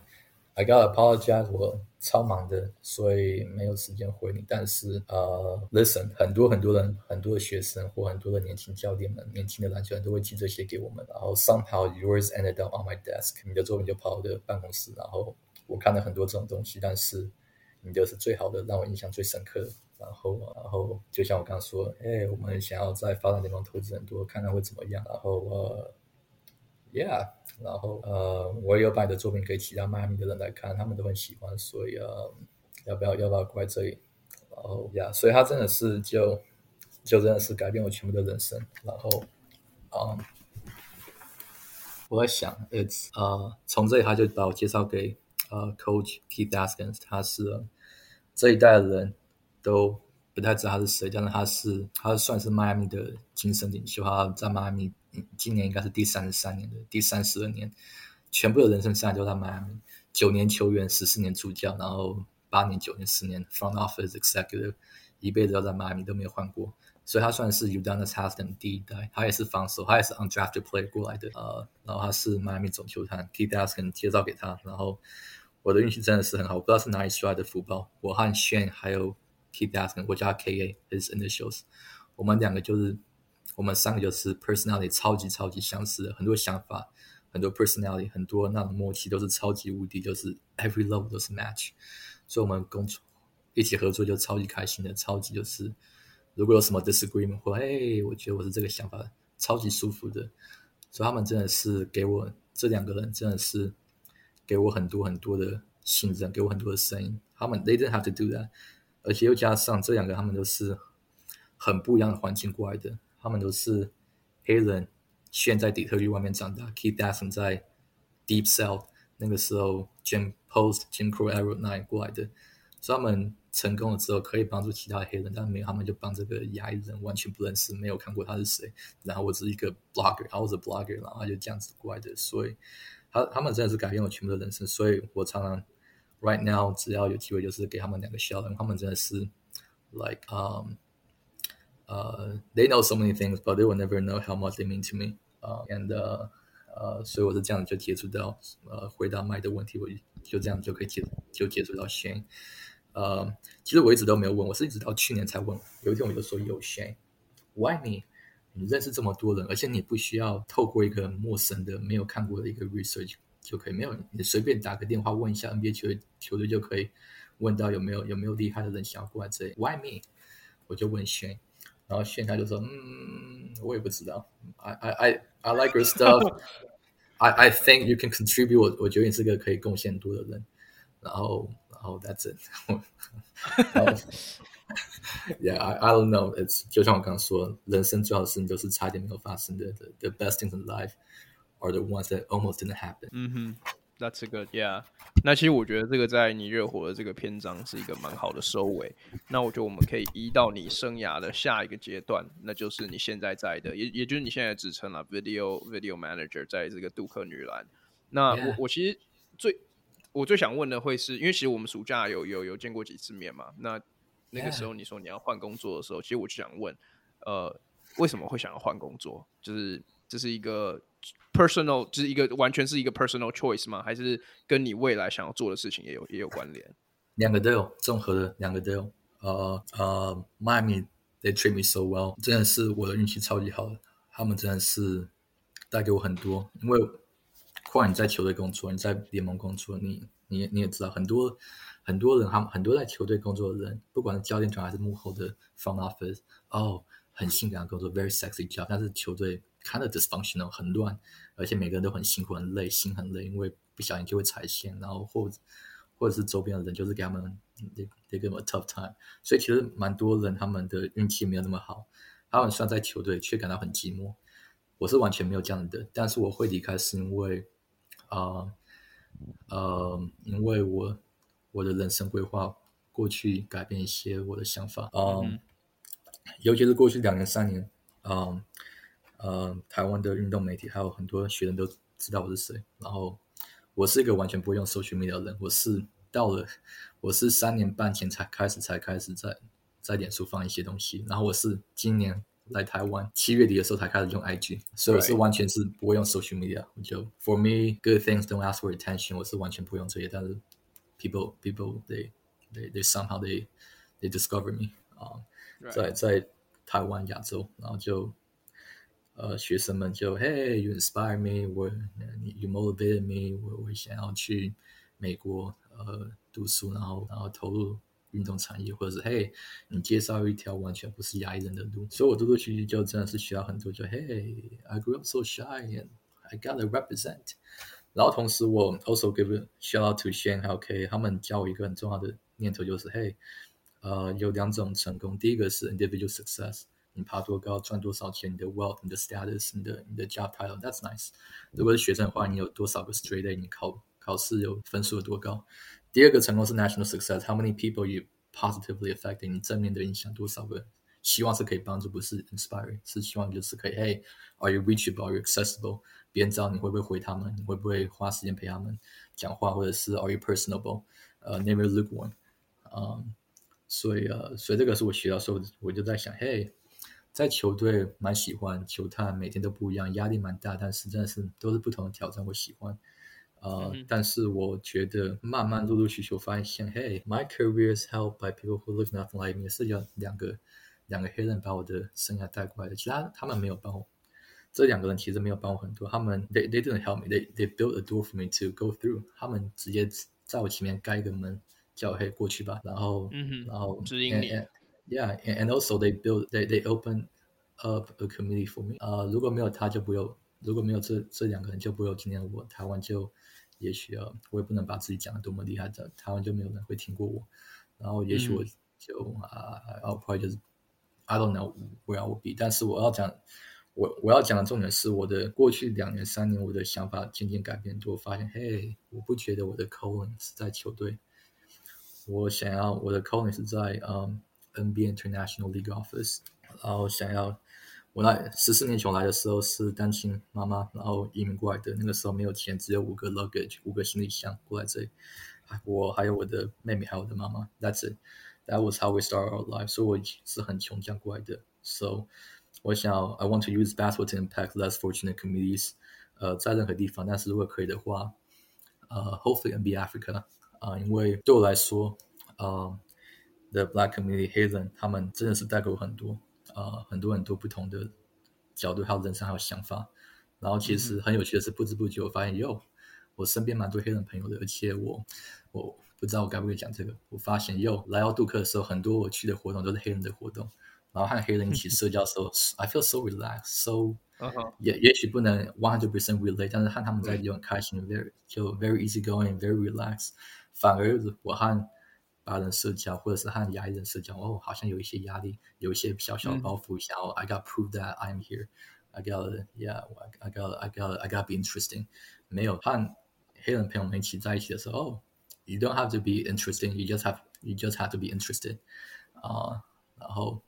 I got apologize，我超忙的，所以没有时间回你。但是呃、，listen，很多很多人，很多的学生或很多的年轻教练们，年轻的篮球人都会寄这些给我们。然后 somehow yours ended up on my desk，你的作品就跑我的办公室。然后我看了很多这种东西，但是你就是最好的，让我印象最深刻的。然后，然后就像我刚刚说，哎，我们想要在发展联盟投资很多，看看会怎么样。然后呃。Yeah，然后呃，我也有把你的作品给其他迈阿密的人来看，他们都很喜欢，所以呃，要不要要不要过来这里？然后，yeah, 所以他真的是就就真的是改变我全部的人生。然后嗯，我在想，It's 呃，从这里他就把我介绍给呃，Coach Keith Askins，他是这一代的人都不太知道他是谁，但是他是他算是迈阿密的精神领袖，他在迈阿密。今年应该是第三十三年的第三十二年，全部的人生生涯都在迈阿密。九年球员，十四年助教，然后八年、九年、十年 front office executive，一辈子都在迈阿密都没有换过，所以他算是 Udonis Haslem 第一代。他也是防守，他也是 undrafted player 过来的。呃，然后他是迈阿密总球探，Keith Askin 介绍给他。然后我的运气真的是很好，我不知道是哪里出来的福报。我和 Shane 还有 Keith Askin，我叫 KA，his initials，我们两个就是。我们三个就是 personality 超级超级相似的，很多想法，很多 personality，很多那种默契都是超级无敌，就是 every level 都是 match，所以我们工作一起合作就超级开心的，超级就是如果有什么 disagreement 或哎，我觉得我是这个想法，超级舒服的，所以他们真的是给我这两个人真的是给我很多很多的信任，给我很多的声音，他们 they didn't have to do that，而且又加上这两个他们都是很不一样的环境过来的。他们都是黑人，现在底特律外面长大。Keith Askin 在 Deep South 那个时候，Jim Post、Jim Crow Era 那里过来的。所以他们成功了之后可以帮助其他黑人，但没有他们就帮这个亚裔人完全不认识，没有看过他是谁。然后我只是一个 blogger，I was a blogger，然后他就这样子过来的。所以他他们真的是改变了全部的人生。所以我常常 right now 只要有机会就是给他们两个笑，他们真的是 like um 呃、they know so many things，but they will never know how much they mean to me。呃，and 呃，所以我是这样就接触到呃回答麦的问题，我就这样就可以接就接触到 Shane。呃，其实我一直都没有问，我是一直到去年才问。有一天我就说有 Shane，Why me？你认识这么多人，而且你不需要透过一个陌生的、没有看过的一个 research 就可以，没有你随便打个电话问一下 NBA 球球队就可以问到有没有有没有厉害的人想要过来这里。Why me？我就问 Shane，然后 Shane 他就说，嗯，我也不知道。I I I I like your stuff. I I think you can contribute 我。我我觉得你是个可以贡献多的人，然后。Oh, that's it. Yeah, I I don't know. It's 就像我刚刚说，人生最好的事情都是差点没有发生的。The, the best things in life are the ones that almost didn't happen. 嗯哼 ，That's a good. Yeah. 那其实我觉得这个在你热火的这个篇章是一个蛮好的收尾。那我觉得我们可以移到你生涯的下一个阶段，那就是你现在在的，也也就是你现在职称了 Video Video Manager，在这个杜克女篮。那我.我其实最。我最想问的会是，因为其实我们暑假有有有见过几次面嘛？那那个时候你说你要换工作的时候，其实我就想问，呃，为什么会想要换工作？就是这是一个 personal，就是一个完全是一个 personal choice 吗？还是跟你未来想要做的事情也有也有关联？两个都有，综合的两个都有。呃呃，Miami they treat me so well，真的是我的运气超级好的，他们真的是带给我很多，因为。不管你在球队工作，你在联盟工作，你你你也知道，很多很多人，他们很多在球队工作的人，不管是教练团还是幕后的 front office，哦，很性感的工作，very sexy job，但是球队 kind of dysfunctional，很乱，而且每个人都很辛苦、很累，心很累，因为不小心就会踩线，然后或者或者是周边的人就是给他们 they they give them a tough time，所以其实蛮多人他们的运气没有那么好，他们虽然在球队却感到很寂寞，我是完全没有这样的，但是我会离开是因为。啊，呃，呃，因为我我的人生规划过去改变一些我的想法，嗯，嗯，尤其是过去两年三年，嗯，呃，台湾的运动媒体还有很多学生都知道我是谁，然后我是一个完全不会用 social media 的人，我是到了我是三年半前才开始才开始在在脸书放一些东西，然后我是今年。来台湾七月底的时候才开始用 IG，所以我是完全是不会用 social media。我就 For me, good things don't ask for attention。我是完全不会用这些，但是 people people they they they somehow they they discover me 啊、uh, 在在台湾亚洲，然后就呃学生们就 Hey you inspire me，我你 you motivated me，我我想要去美国呃读书，然后然后投入。运动产业，或者是嘿，你介绍一条完全不是亚裔人的路，所以我陆陆续续就真的是学到很多，就嘿，I grew up so shy and I gotta represent。然后同时我 also give a shout out to Shane 还有 K，他们教我一个很重要的念头，就是嘿，呃，有两种成功，第一个是 individual success，你爬多高，赚多少钱，你的 wealth，你的 status，你的你的 job title，that's nice。如果是学生的话，你有多少个 straight A，你考考试有分数有多高？第二个成功是 national success，how many people you positively affecting？你正面的影响多少个？希望是可以帮助，不是 inspiring，是希望就是可以。Hey，are you reachable？Are you accessible？别人知道你会不会回他们？你会不会花时间陪他们讲话？或者是 Are you personable？呃、，never lukewarm。嗯，所以呃，所以这个是我学到时候，我就在想，Hey，在球队蛮喜欢球探，每天都不一样，压力蛮大，但是真的是都是不同的挑战，我喜欢。呃，但是我觉得慢慢陆陆续续发现，Hey，my career is helped by people who look nothing like me。是有两个两个黑人把我的生涯带过来的，其他他们没有帮我。这两个人其实没有帮我很多，他们 they they didn't help me。They they built a door for me to go through。他们直接在我前面盖一个门，叫我嘿过去吧。然后，然后指引你。And also they build, they they open up a community for me。呃，如果没有他就不用，如果没有这这两个人就不会有今天我台湾就。也许啊，我也不能把自己讲得多么厉害，在台湾就没有人会听过我。然后也许我就啊，I'll probably 就是 I don't know where I will be。但是我要讲，我我要讲的重点是我的过去两年三年，我的想法渐渐改变我，发现嘿，我不觉得我的 calling 是在球队，我想要我的 calling 是在嗯、um, NBA International League Office，然后想要我来十四年前我来的时候是单亲妈妈，然后移民过来的，那个时候没有钱，只有五个 luggage 五个行李箱过来这里，我还有我的妹妹，还有我的妈妈，That's it。That was how we started our life。所以我是很穷这样过来的。So 我想要，I want to use basketball to impact less fortunate communities。呃，在任何地方，但是如果可以的话，呃，hopefully NBA Africa。啊，因为对我来说，呃 ，the black community 黑人他们真的是带给我很多，呃，很多很多不同的角度，还有人生，还有想法。然后其实很有趣的是，不知不觉我发现，哟，我身边蛮多黑人朋友的，而且我我。不知道我该不该讲这个。我发现，又来到杜克的时候，很多我去的活动都是黑人的活动，然后和黑人一起社交的时候，I feel so relaxed，so 也也许不能 one hundred percent relate，但是和他们在一起很开心，very 就 very easy going，very relaxed。反而我和白人社交，或者是和亚裔人社交，哦，好像有一些压力，有一些小小的包袱，想要 I got prove that I'm here，I got yeah，I got I got I got be interesting。没有和黑人朋友们一起在一起的时候，哦。You don't have to be interesting. You just have you just have to be interested. 啊、uh，然后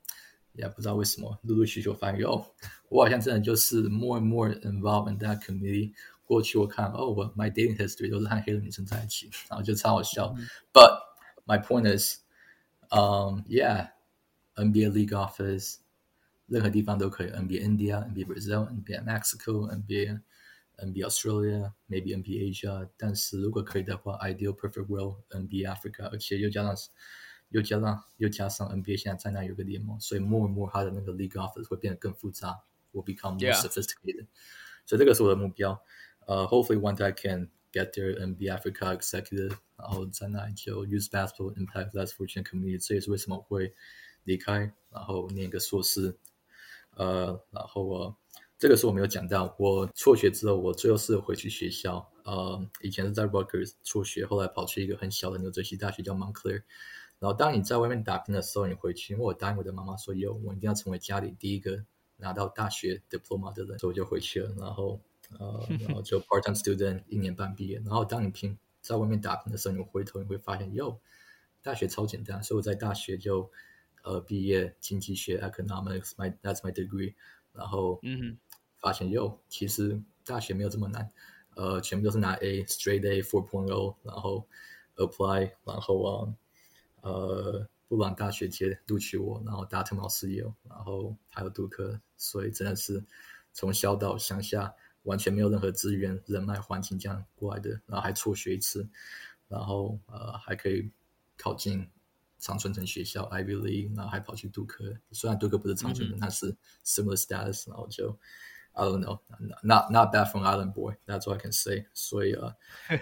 也不知道为什么陆陆续续发现哦，我好像真的就是 more and more involved in that community。过去我看哦，我 my dating history 都是和黑人女生在一起，然后就超好笑。Mm -hmm. But my point is, um, yeah, NBA league office，任何地方都可以。NBA India, NBA Brazil, NBA Mexico, NBA NBA Australia, maybe NBA Asia，但是如果可以的话，ideal perfect world NBA Africa，而且又加上又加上又加上 NBA 现在在那有个联盟，所以 more and more 它的那个 league office 会变得更复杂，will become more sophisticated。所以这个是我的目标。呃、uh,，hopefully one day I can get there NBA Africa executive，然后在那就 use basketball impact less fortunate community。这也是为什么会离开，然后念个硕士。呃，然后我。这个是我没有讲到。我辍学之后，我最后是回去学校。呃，以前是在 Rutgers 辍学，后来跑去一个很小的纽泽西大学叫 Montclair。然后当你在外面打拼的时候，你回去，因为我答应我的妈妈说，有我一定要成为家里第一个拿到大学 diploma 的人，所以我就回去了。然后呃，然后就 part time student 一年半毕业。然后当你拼在外面打拼的时候，你回头你会发现，哟，大学超简单。所以我在大学就呃毕业经济学 economics，my that's my degree。然后嗯。发现哟，其实大学没有这么难，呃，全部都是拿 A，straight A four point O，然后 apply，然后啊，呃，布朗大学接录取我，然后达特茅斯也有，然后还有杜克，所以真的是从小到乡下完全没有任何资源、人脉、环境这样过来的，然后还辍学一次，然后呃还可以考进长春藤学校 Ivy League，然后还跑去杜克，虽然杜克不是长春藤，但是 similar status，然后就。I don't know, not not bad from Island Boy. That's what I can say. 所以呃，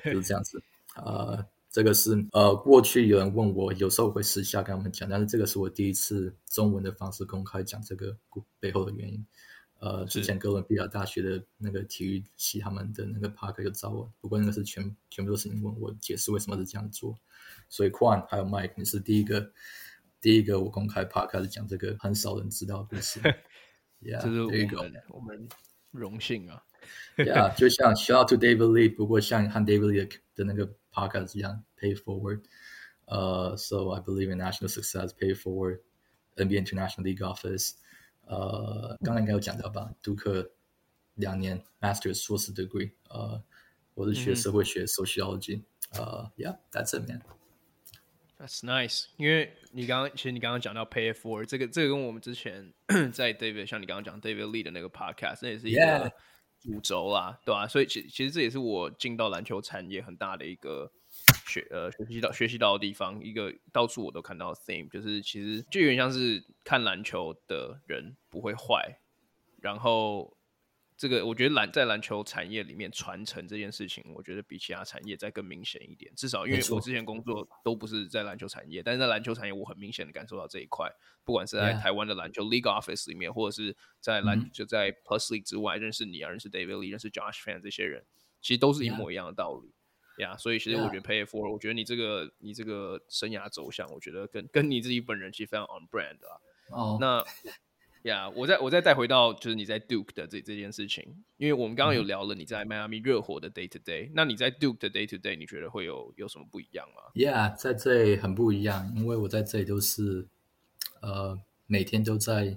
就是这样子。呃，这个是呃，过去有人问我，有时候我会私下跟他们讲，但是这个是我第一次中文的方式公开讲这个背后的原因。呃，之前哥伦比亚大学的那个体育系他们的那个 Parker 就找我，不过那个是全全部都是英文，我解释为什么是这样做。所以 Quan 还有 Mike，你是第一个第一个我公开 Parker 讲这个很少人知道的故事。 Yeah，这是我们我们。荣幸啊，Yeah，就像 Shout out to David Lee，不过像和 David Lee 的那个 podcast 一样，Pay Forward，呃、uh,，So I believe in national success，Pay Forward，NBA International League Office， 呃、uh,，刚才应该有讲到吧，杜克两年 Masters 硕士 degree，呃、uh,，我是学社会学 Sociology，呃、uh,，Yeah，that's it man。That's nice，因为你刚刚其实你刚刚讲到 pay it forward 这个这个跟我们之前 在 David 像你刚刚讲 David Lee 的那个 podcast 那也是一个主轴啦，对吧、啊？所以其其实这也是我进到篮球产业很大的一个学呃学习到学习到的地方，一个到处我都看到的 theme，就是其实就有点像是看篮球的人不会坏，然后。这个我觉得篮在篮球产业里面传承这件事情，我觉得比其他产业再更明显一点。至少因为我之前工作都不是在篮球产业，但是在篮球产业我很明显的感受到这一块。不管是在台湾的篮球 League Office 里面，或者是在篮、嗯、就在 Plus League 之外认识你啊，认识 David Lee，认识 Josh Fan 这些人，其实都是一模一样的道理呀。Yeah. 所以其实我觉得 Pay forward，我觉得你这个你这个生涯走向，我觉得跟跟你自己本人其实非常 on brand 啊。哦、oh.，那。呀，我再我再带回到就是你在 Duke 的这这件事情，因为我们刚刚有聊了你在迈阿密热火的 Day to Day，那你在 Duke 的 Day to Day，你觉得会有有什么不一样吗？Yeah，在这里很不一样，因为我在这里都是呃每天都在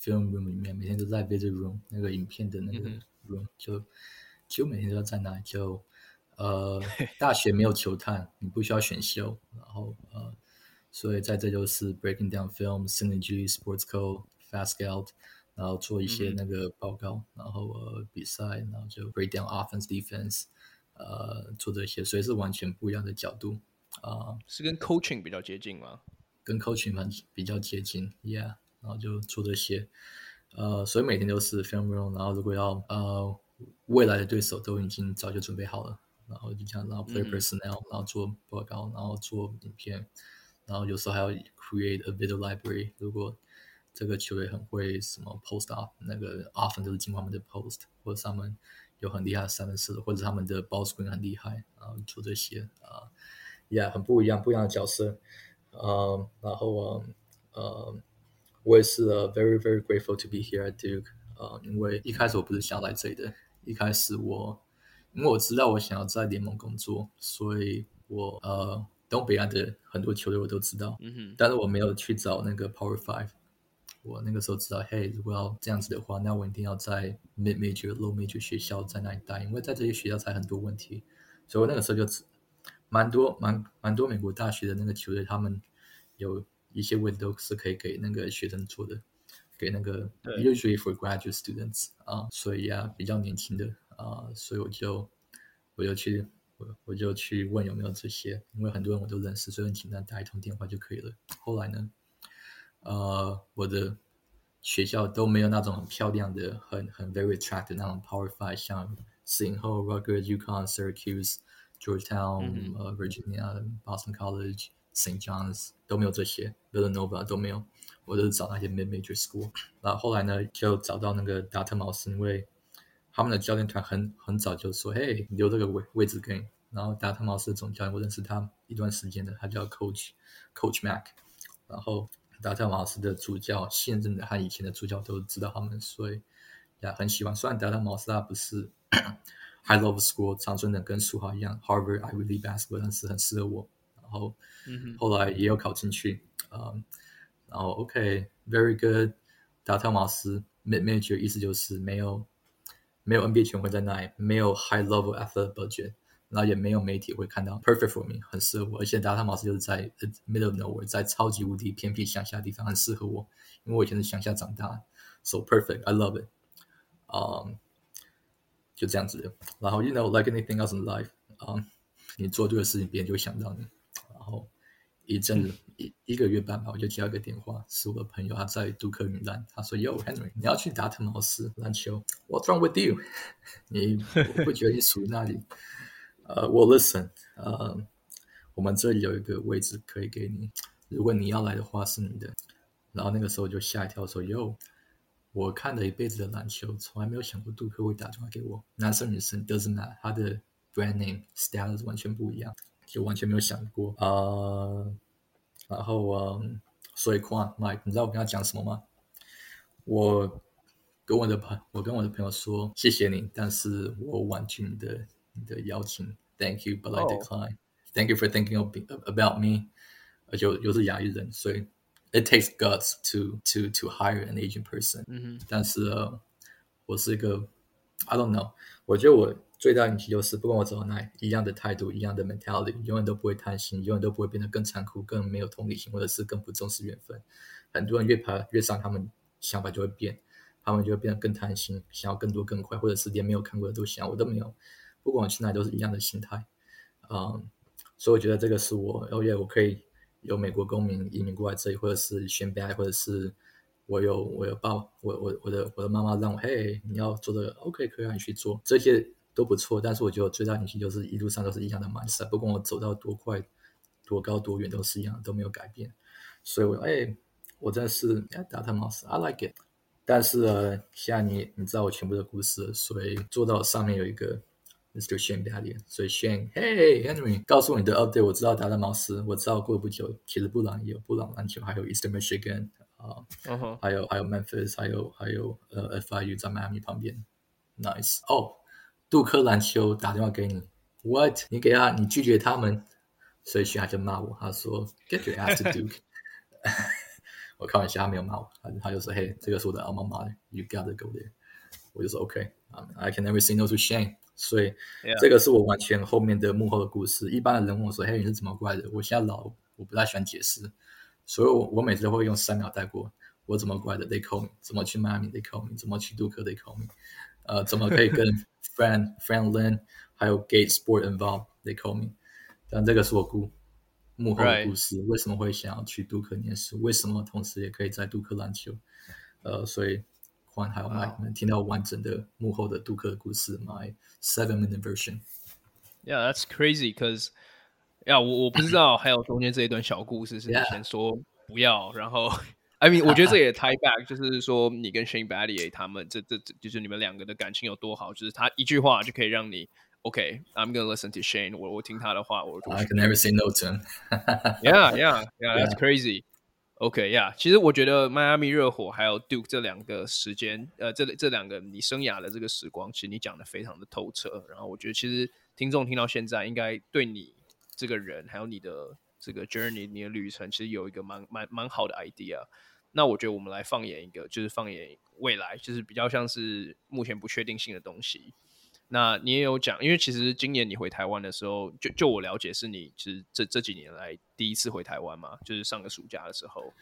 film room 里面，每天都在 visit room 那个影片的那个 room，、嗯、就就每天都要在那里，就呃大学没有球探，你不需要选秀，然后呃所以在这就是 breaking down film synergy sports code。Fast Scout，然后做一些那个报告，嗯、然后呃比赛，然后就 break down offense defense，呃做这些，所以是完全不一样的角度啊，呃、是跟 coaching 比较接近吗？跟 coaching 蛮比较接近，Yeah，然后就做这些，呃，所以每天都是 film room，然后如果要呃未来的对手都已经早就准备好了，然后就这样，然后 play personnel，、嗯、然后做报告，然后做影片，然后有时候还要 create a video library，如果这个球队很会什么 post off，那个 often 都是经过他们的 post，或者他们有很厉害的三分射，或者他们的 ball screen 很厉害，然后做这些啊，也、uh, yeah, 很不一样，不一样的角色。呃、uh,，然后呃呃，我也是、uh, very very grateful to be here at Duke。呃，因为一开始我不是想来这里的，一开始我因为我知道我想要在联盟工作，所以我呃东北岸的很多球队我都知道，嗯哼，但是我没有去找那个 Power Five。我那个时候知道，嘿，如果要这样子的话，那我一定要在 mid major、low major 学校在那里待，因为在这些学校才很多问题。所以我那个时候就蛮多、蛮蛮多美国大学的那个球队，他们有一些 window 是可以给那个学生做的，给那个 usually for graduate students 啊，所以啊比较年轻的啊，所以我就我就去我我就去问有没有这些，因为很多人我都认识，所以很简单打一通电话就可以了。后来呢？呃，我的学校都没有那种很漂亮的、很很 very attractive 的那种 Power Five，像圣经后、Rutgers、UConn、Syracuse、Georgetown、Virginia、Boston College、St. John's 都没有这些，Villanova 都没有。我都是找那些 mid major school。然后后来呢，就找到那个达特茅斯，因为他们的教练团很很早就说：“嘿，留这个位位置给你。”然后达特茅斯的总教练，我认识他一段时间的，他叫 Coach Coach Mac。然后达特茅斯的助教，现任的和以前的助教都知道他们，所以也很喜欢。虽然达特茅斯他不是 high level school，长春的跟苏豪一样 Harvard Ivy League basketball，但是很适合我。然后、嗯、后来也有考进去，嗯，然后 OK very good。达特茅斯 mid major 意思就是没有没有 NBA 权威在那里，没有 high level athletic budget。然后也没有媒体会看到，perfect for me，很适合我。而且达特茅斯就是在 middle nowhere，在超级无敌偏僻乡下地方，很适合我，因为我以前是乡下长大，so perfect，I love it。嗯，就这样子。然后，you know like anything else in life，嗯、你做对的事情，别人就会想到你。然后一阵子一一个月半吧，我就接到一个电话，是我的朋友，他在杜克云兰，他说：“Yo Henry，你要去达特茅斯篮球？What's wrong with you？你我不觉得你属于那里？” 呃，我、Listen，呃、我们这里有一个位置可以给你，如果你要来的话是你的。然后那个时候就吓一跳说，说哟，我看了一辈子的篮球，从来没有想过杜克会打电话给我。男生女生，does not 他的 brand name status 完全不一样，就完全没有想过。啊、然后嗯，所以 Quan Mike，你知道我跟他讲什么吗？我跟我的朋，我跟我的朋友说谢谢你，但是我婉拒你的。你的邀请，Thank you, but I decline.、Oh. Thank you for thinking of, about me. 而且又是亚裔人，所以 it takes guts to to to hire an Asian person.、Mm -hmm. 但是、uh, 我是一个，I don't know。我觉得我 最大的问题就是，不管我走到哪里，一样的态度，一样的 mentality，永远都不会贪心，永远都不会变得更残酷、更没有同理心，或者是更不重视缘分。很多人越爬越上，他们想法就会变，他们就会变得更贪心，想要更多更快，或者是连没有看过的都想，我都没有。不管我去哪里都是一样的心态，嗯，所以我觉得这个是我，哦耶，我可以有美国公民移民过来这里，或者是选拔，或者是我有我有爸，我我我的我的妈妈让我，嘿，你要做的，OK，可以让你去做，这些都不错。但是我觉得最大的问题就是一路上都是一样的 mindset，不管我走到多快、多高、多远，都是一样，都没有改变。所以我，哎，我真的是达特茅斯，I like it。但是呃，现在你你知道我全部的故事，所以做到上面有一个。Mr. Shane Battier，所以 Shane，Hey Henry，告诉你的 update，我知道达特茅斯，我知道过不久，其实布朗也有布朗篮球，还有 Eastern Michigan，啊、uh. 还有还有 Memphis，还有还有呃 FIU 在迈阿密旁边，Nice 哦、oh,，杜克篮球打电话给你，What？你给他，你拒绝他们，所以他就骂我，他说 Get your ass to Duke。我开玩笑，他没有骂我，他他就说嘿，这个是我的 alma mater，You gotta go there。我就说 OK，I、can never say no to Shane。所以这个是我完全后面的幕后的故事。一般的人问我说：“嘿，你是怎么过来的？”我现在老，我不太喜欢解释，所以我我每次都会用三秒带过。我怎么过来的？They call me。怎么去迈阿密？They call me。怎么去杜克？They call me。呃，怎么可以跟 friend friend Lin 还有 Gate Sport involved they call me。但这个是我故幕后的故事。为什么会想要去杜克念书？为什么同时也可以在杜克篮球？呃，所以。还还有 Mike 能听到完整的幕后的杜克的故事，My seven minute version。Yeah, that's crazy. Cause 呀，我我不知道还有中间这一段小故事是你先说不要，然后 I mean，我觉得这 也 tie back，就是说你跟 Shane Battier 他们这这就是你们两个的感情有多好，就是他一句话就可以让你 OK，I'm gonna listen to Shane，我我听他的话，我 I can never say no to him。Yeah, yeah, yeah, that's crazy. OK，yeah，其实我觉得迈阿密热火还有 Duke 这两个时间，呃，这这两个你生涯的这个时光，其实你讲的非常的透彻。然后我觉得，其实听众听到现在，应该对你这个人，还有你的这个 journey，你的旅程，其实有一个蛮蛮蛮好的 idea。那我觉得我们来放眼一个，就是放眼未来，就是比较像是目前不确定性的东西。那你也有讲，因为其实今年你回台湾的时候，就就我了解是你其实这这几年来第一次回台湾嘛，就是上个暑假的时候。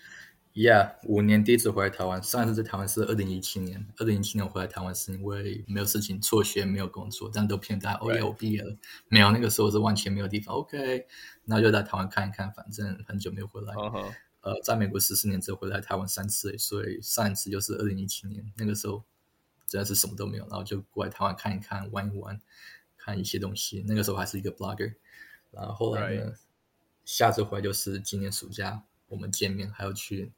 Yeah，五年第一次回来台湾，上一次在台湾是二零一七年。二零一七年回来台湾是因为没有事情，辍学没有工作，但都骗大家哦，我毕业了。没有，那个时候是完全没有地方。OK，那就在台湾看一看，反正很久没有回来。Uh huh. 呃，在美国十四年之后回来台湾三次，所以上一次就是二零一七年，那个时候。真的是什么都没有，然后就过来台湾看一看、玩一玩，看一些东西。那个时候还是一个 blogger，然后后来呢.下次回来就是今年暑假我们见面，还要去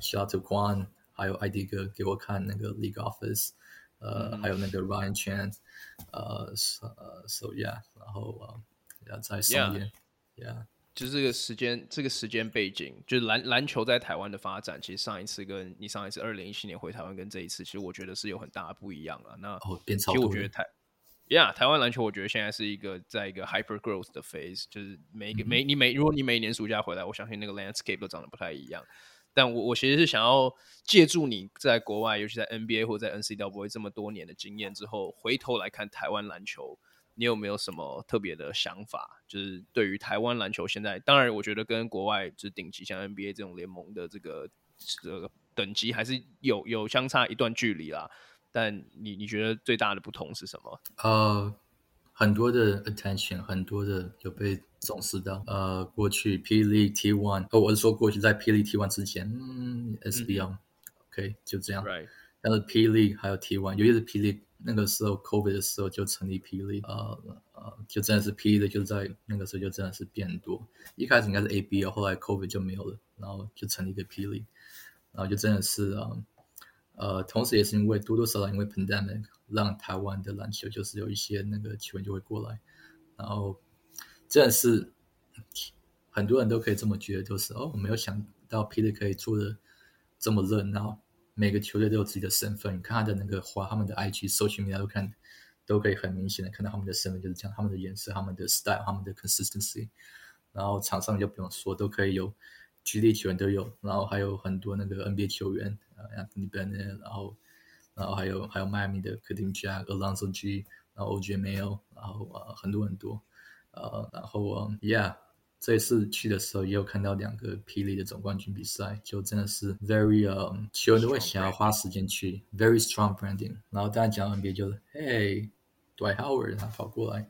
Quan，还有 ID 哥给我看那个 League Office，呃，嗯、还有那个 Ryan Chan，呃，呃，So yeah，然后呃，要再送点 Yeah. 就是这个时间，这个时间背景，就是篮篮球在台湾的发展，其实上一次跟你上一次二零一七年回台湾跟这一次，其实我觉得是有很大的不一样了。那哦，变超其实我觉得台，Yeah，台湾篮球我觉得现在是一个在一个 hyper growth 的 phase，就是每一个、嗯、每你每如果你每年暑假回来，我相信那个 landscape 都长得不太一样。但我我其实是想要借助你在国外，尤其在 NBA 或者在 NCAA 这么多年的经验之后，回头来看台湾篮球。你有没有什么特别的想法？就是对于台湾篮球现在，当然我觉得跟国外就是顶级像 NBA 这种联盟的这个这个等级还是有有相差一段距离啦。但你你觉得最大的不同是什么？呃，很多的 attention，很多的有被重视到。呃，过去 P League T1，哦，我是说过去在 P League T1 之前，嗯，SBL，OK，、嗯 okay, 就这样。Right. 但是 P League 还有 T one，尤其是 P League。那个时候，COVID 的时候就成立霹雳，呃呃，就真的是霹雳的，就在那个时候就真的是变多。一开始应该是 ABL，后来 COVID 就没有了，然后就成立一个霹雳，然后就真的是呃呃，同时也是因为多多少少因为 pandemic，让台湾的篮球就是有一些那个球员就会过来，然后真的是很多人都可以这么觉得，就是哦，我没有想到霹雳可以做的这么热闹。每个球队都有自己的身份，你看他的那个花，他们的 IG 搜寻名单都看，都可以很明显的看到他们的身份就是这样，他们的颜色、他们的 style、他们的 consistency，然后场上就不用说，都可以有 G 力球员都有，然后还有很多那个 NBA 球员，呃，Anthony Bennett，然后，然后还有还有迈阿密的 Kareem Jack、Alonzo G，然后 OJ Mayo，然后呃很多很多，呃，然后嗯、呃、，Yeah。这一次去的时候，也有看到两个霹雳的总冠军比赛，就真的是 very 呃、um，球员都会想要花时间去 very strong branding。然后大家讲 NBA 就是，Hey，Dwight Howard 他跑过来，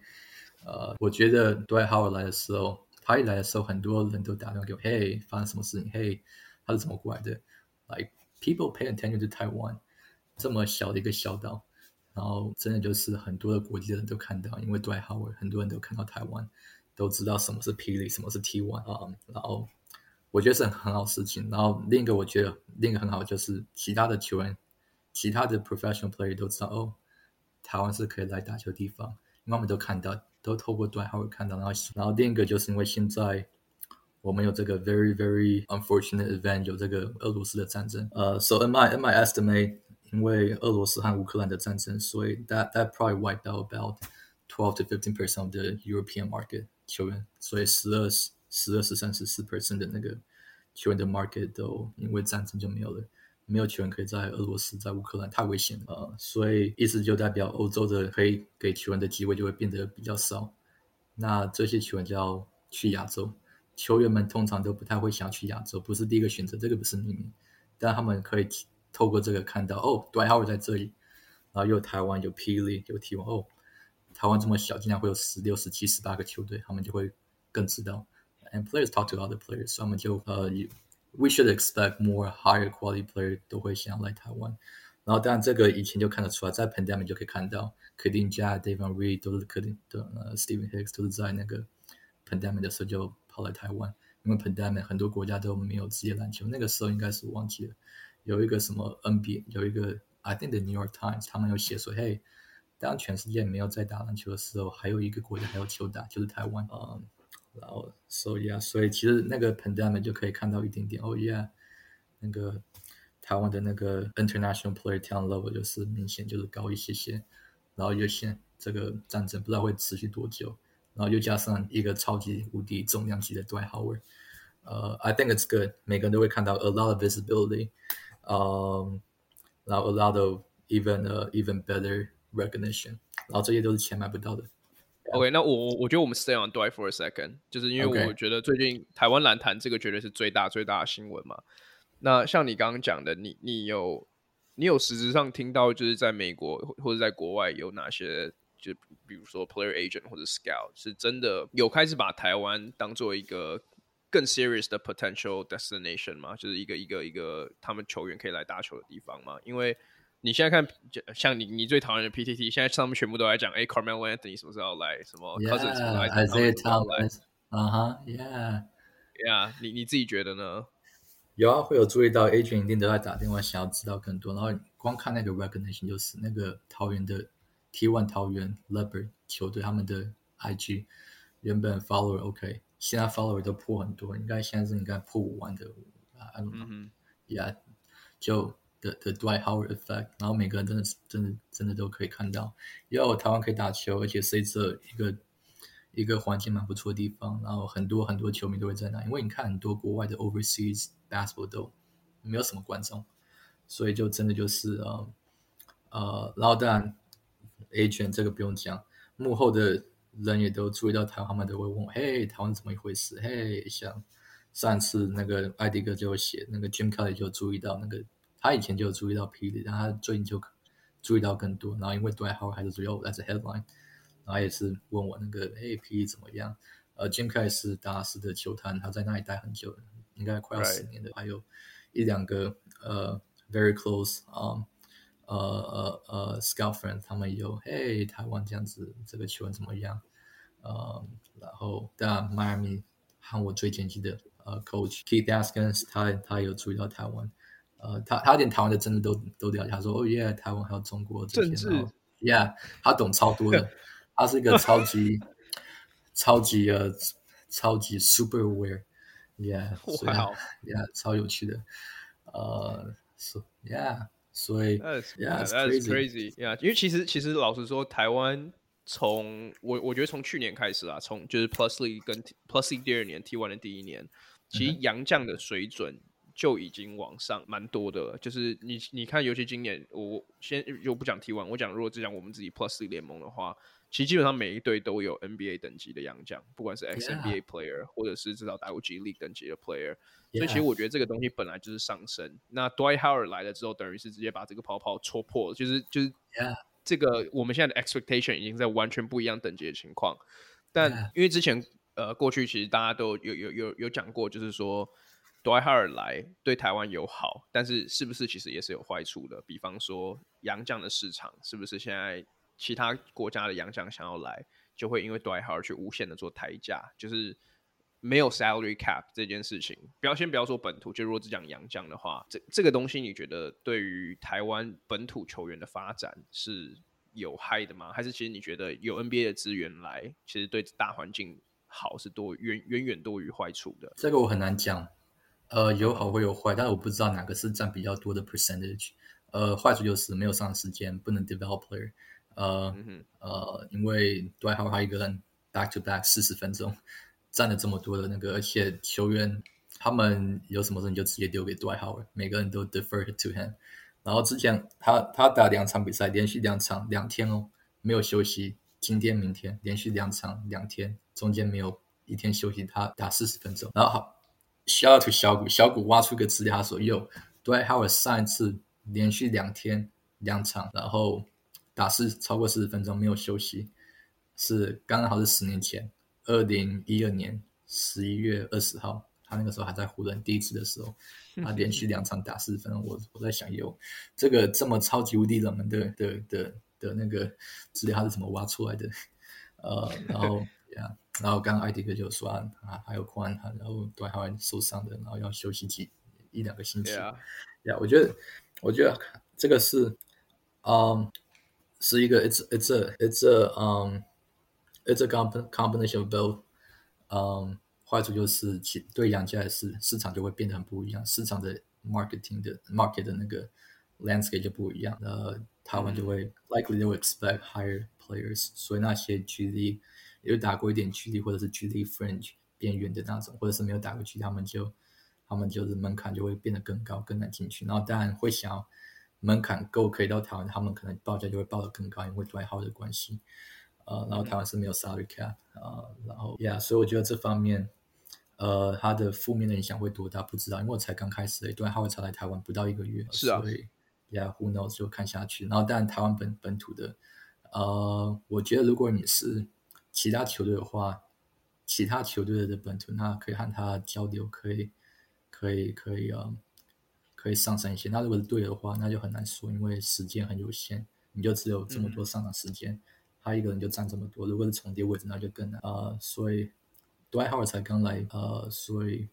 呃，我觉得 Dwight Howard 来的时候，他一来的时候，很多人都打电话给我，Hey，发生什么事情？Hey，他是怎么过来的？Like people pay attention to Taiwan，这么小的一个小岛，然后真的就是很多的国际的人都看到，因为 Dwight Howard，很多人都看到台湾。都知道什么是霹雳，什么是 T1 啊，然后我觉得是很很好事情。然后另一个我觉得另一个很好就是其他的球员，其他的 professional player 都知道哦，台湾是可以来打球的地方，因为我们都看到，都透过 Dwight Howard 看到。然后然后另一个就是因为现在 我们有这个 very very unfortunate event，有这个俄罗斯的战争。呃、uh,，so in my in my estimate，因为俄罗斯和乌克兰的战争，所以 that that probably wiped out about twelve to fifteen percent of the European market 球员，所以十二十十二十三十四 percent 的那个球员的 market 都因为战争就没有了。没有球员可以在俄罗斯、在乌克兰，太危险了！所以意思就代表欧洲的可以给球员的机会就会变得比较少。那这些球员就要去亚洲，球员们通常都不太会想去亚洲，不是第一个选择，这个不是秘密。但他们可以透过这个看到，哦，Dwight Howard 在这里，然后有台湾、有霹雳、有 T1，哦，台湾这么小，竟然会有十六、十七、十八个球队，他们就会更知道。And players talk to other players，所以他们就呃。We should expect more higher quality player 都会想要来台湾，然后当然这个以前就看得出来，在 pandemic 就可以看到，Kadeem Jack、Davon Reed 都是 Kadeem 的，呃，Stephen Hicks 都是在那个 pandemic 的时候就跑来台湾，因为 pandemic 很多国家都没有职业篮球，那个时候应该是忘记了，有一个什么 NBA，有一个 I think the New York Times 他们有写说，嘿，当全世界没有在打篮球的时候，还有一个国家还有球打，就是台湾啊。Um, 然后，so yeah，所以其实那个 pandemic 就可以看到一点点。哦、oh、yeah，那个台湾的那个 international player talent level 就是明显就是高一些些。然后又现这个战争不知道会持续多久。然后又加上一个超级无敌重量级的 Dwight Howard，呃、uh,，I think it's good。每个人都会看到 a lot of visibility，嗯，然后 a lot of even、uh, even better recognition。然后这些都是钱买不到的。OK，那我我觉得我们 stay on Dwight for a second，就是因为我觉得最近台湾篮坛这个绝对是最大最大的新闻嘛。那像你刚刚讲的，你你有你有实质上听到，就是在美国或者在国外有哪些，就比如说 player agent 或者 scout 是真的有开始把台湾当做一个更 serious 的 potential destination 吗？就是一个一个一个他们球员可以来打球的地方吗？因为你现在看，就像你你最讨厌的 PTT，现在上面全部都在讲，哎，Carman Went，你什么时候来？什么？Isaiah Town 来？啊哈，Yeah，Yeah，你你自己觉得呢？有啊，会有注意到 a g e n 一定都在打电话，想要知道更多。然后光看那个 Recognition 就是那个桃园的 T One 桃园 Leaper 球队他们的 IG 原本 follower OK，现在 follower 都破很多，应该现在是应该破五万的啊，嗯哼，Yeah，就。的的 Dwight Howard effect，然后每个人真的是真的真的都可以看到，有台湾可以打球，而且是一个一个一个环境蛮不错的地方，然后很多很多球迷都会在那，因为你看很多国外的 overseas basketball 都没有什么观众，所以就真的就是呃呃，然后当然 agent 这个不用讲，幕后的人也都注意到台湾，他们都会问我，嘿，台湾怎么一回事？嘿，像上次那个艾迪哥就写，那个 Jim Kelly 就注意到那个。他以前就有注意到霹雳，然后他最近就注意到更多。然后因为 Dwight Howard 还是主要 as a headline，然后也是问我那个哎霹雳怎么样？呃，Jim Kelly 是达拉斯的球探，他在那里待很久了，应该快要十年的。还有一两个呃 very close 啊、um, 呃呃呃 scout friend，他们有嘿台湾这样子这个球员怎么样？呃，然后当然 Miami 和我最前期的呃 coach Keith Askins，他他有注意到台湾。呃，他他连台湾的政治都都了解，他说哦耶，台湾还有中国这些，，Yeah，他懂超多的，他是一个超级 超级呃超级 super aware，Yeah，所以. Yeah，超有趣的，呃，是，Yeah，所以，Yeah，that's crazy，Yeah，因为其实其实老实说，台湾从我我觉得从去年开始啊，从就是 Plus League 跟 Plus League 第二年，T1 的第一年，其实杨将的水准。嗯就已经往上蛮多的了，就是你你看，尤其今年，我先又不讲 T1，我讲如果只讲我们自己 Plus 联盟的话，其实基本上每一队都有 NBA 等级的洋将，不管是 XNBA player、yeah. 或者是至少打过 G League 等级的 player，、所以其实我觉得这个东西本来就是上升。那 Dwight Howard 来了之后，等于是直接把这个泡泡戳破了，就是就是这个我们现在的 expectation 已经在完全不一样等级的情况。但因为之前呃过去其实大家都有有有有讲过，就是说。Dwight Howard 来对台湾有好，但是是不是其实也是有坏处的？比方说洋将的市场，是不是现在其他国家的洋将想要来，就会因为 Dwight Howard 去无限的做抬价，就是没有 salary cap 这件事情。不要先不要说本土，就如果只讲洋将的话，这这个东西你觉得对于台湾本土球员的发展是有害的吗？还是其实你觉得有 NBA 的资源来，其实对大环境好是多远远远多于坏处的。这个我很难讲，呃，有好会有坏，但是我不知道哪个是占比较多的 percentage。呃，坏处就是没有上时间，不能 develop player。呃、嗯、呃，因为 Dwight Howard 一个人 back to back 四十分钟，占了这么多的那个，而且球员他们有什么事你就直接丢给 Dwight Howard，每个人都 defer to him。然后之前他他打两场比赛，连续两场两天哦，没有休息，今天明天连续两场两天，中间没有一天休息，他打四十分钟。然后好，shout out to 小谷，小谷挖出个资料，他说哟，Dwight Howard 上一次。连续两天两场，然后打四超过四十分钟没有休息，是刚刚好是十年前，二零一二年十一月二十号，他那个时候还在湖人第一次的时候，他连续两场打四十分钟，我我在想有这个这么超级无敌冷门的的的的那个资料他是怎么挖出来的？呃，然后呀，然后刚刚艾迪哥就说啊，还有宽，然后都还受伤的，然后要休息几一两个星期，呀我觉得。我觉得这个是，嗯，是一个 it's it's a it's a um it's a combination of both，嗯，坏处就是其对养家的市市场就会变得很不一样，市场的 marketing 的 market 的那个 landscape 就不一样，呃，他们就会 likely will expect higher players，所以那些距离有打过一点距离或者是距离 fringe 边缘的那种，或者是没有打过去，他们就。他们就是门槛就会变得更高，更难进去。然后当然会想要门槛够可以到台湾，他们可能报价就会报得更高，因为对号的关系。呃，然后台湾是没有 salary cap 啊、呃，然后呀，yeah, 所以我觉得这方面，呃，它的负面的影响会多大不知道，因为我才刚开始，对号才来台湾不到一个月，是啊，所以呀、yeah,，who knows 就看下去。然后当然台湾本本土的，呃，我觉得如果你是其他球队的话，其他球队的本土，那可以和他交流，可以。可以可以啊，可以上升一些。那如果是对的话，那就很难说，因为时间很有限，你就只有这么多上场时间，他一个人就占这么多。如果是重叠位置，那就更难啊、呃。所以，Dwight Howard 才刚来，呃，所以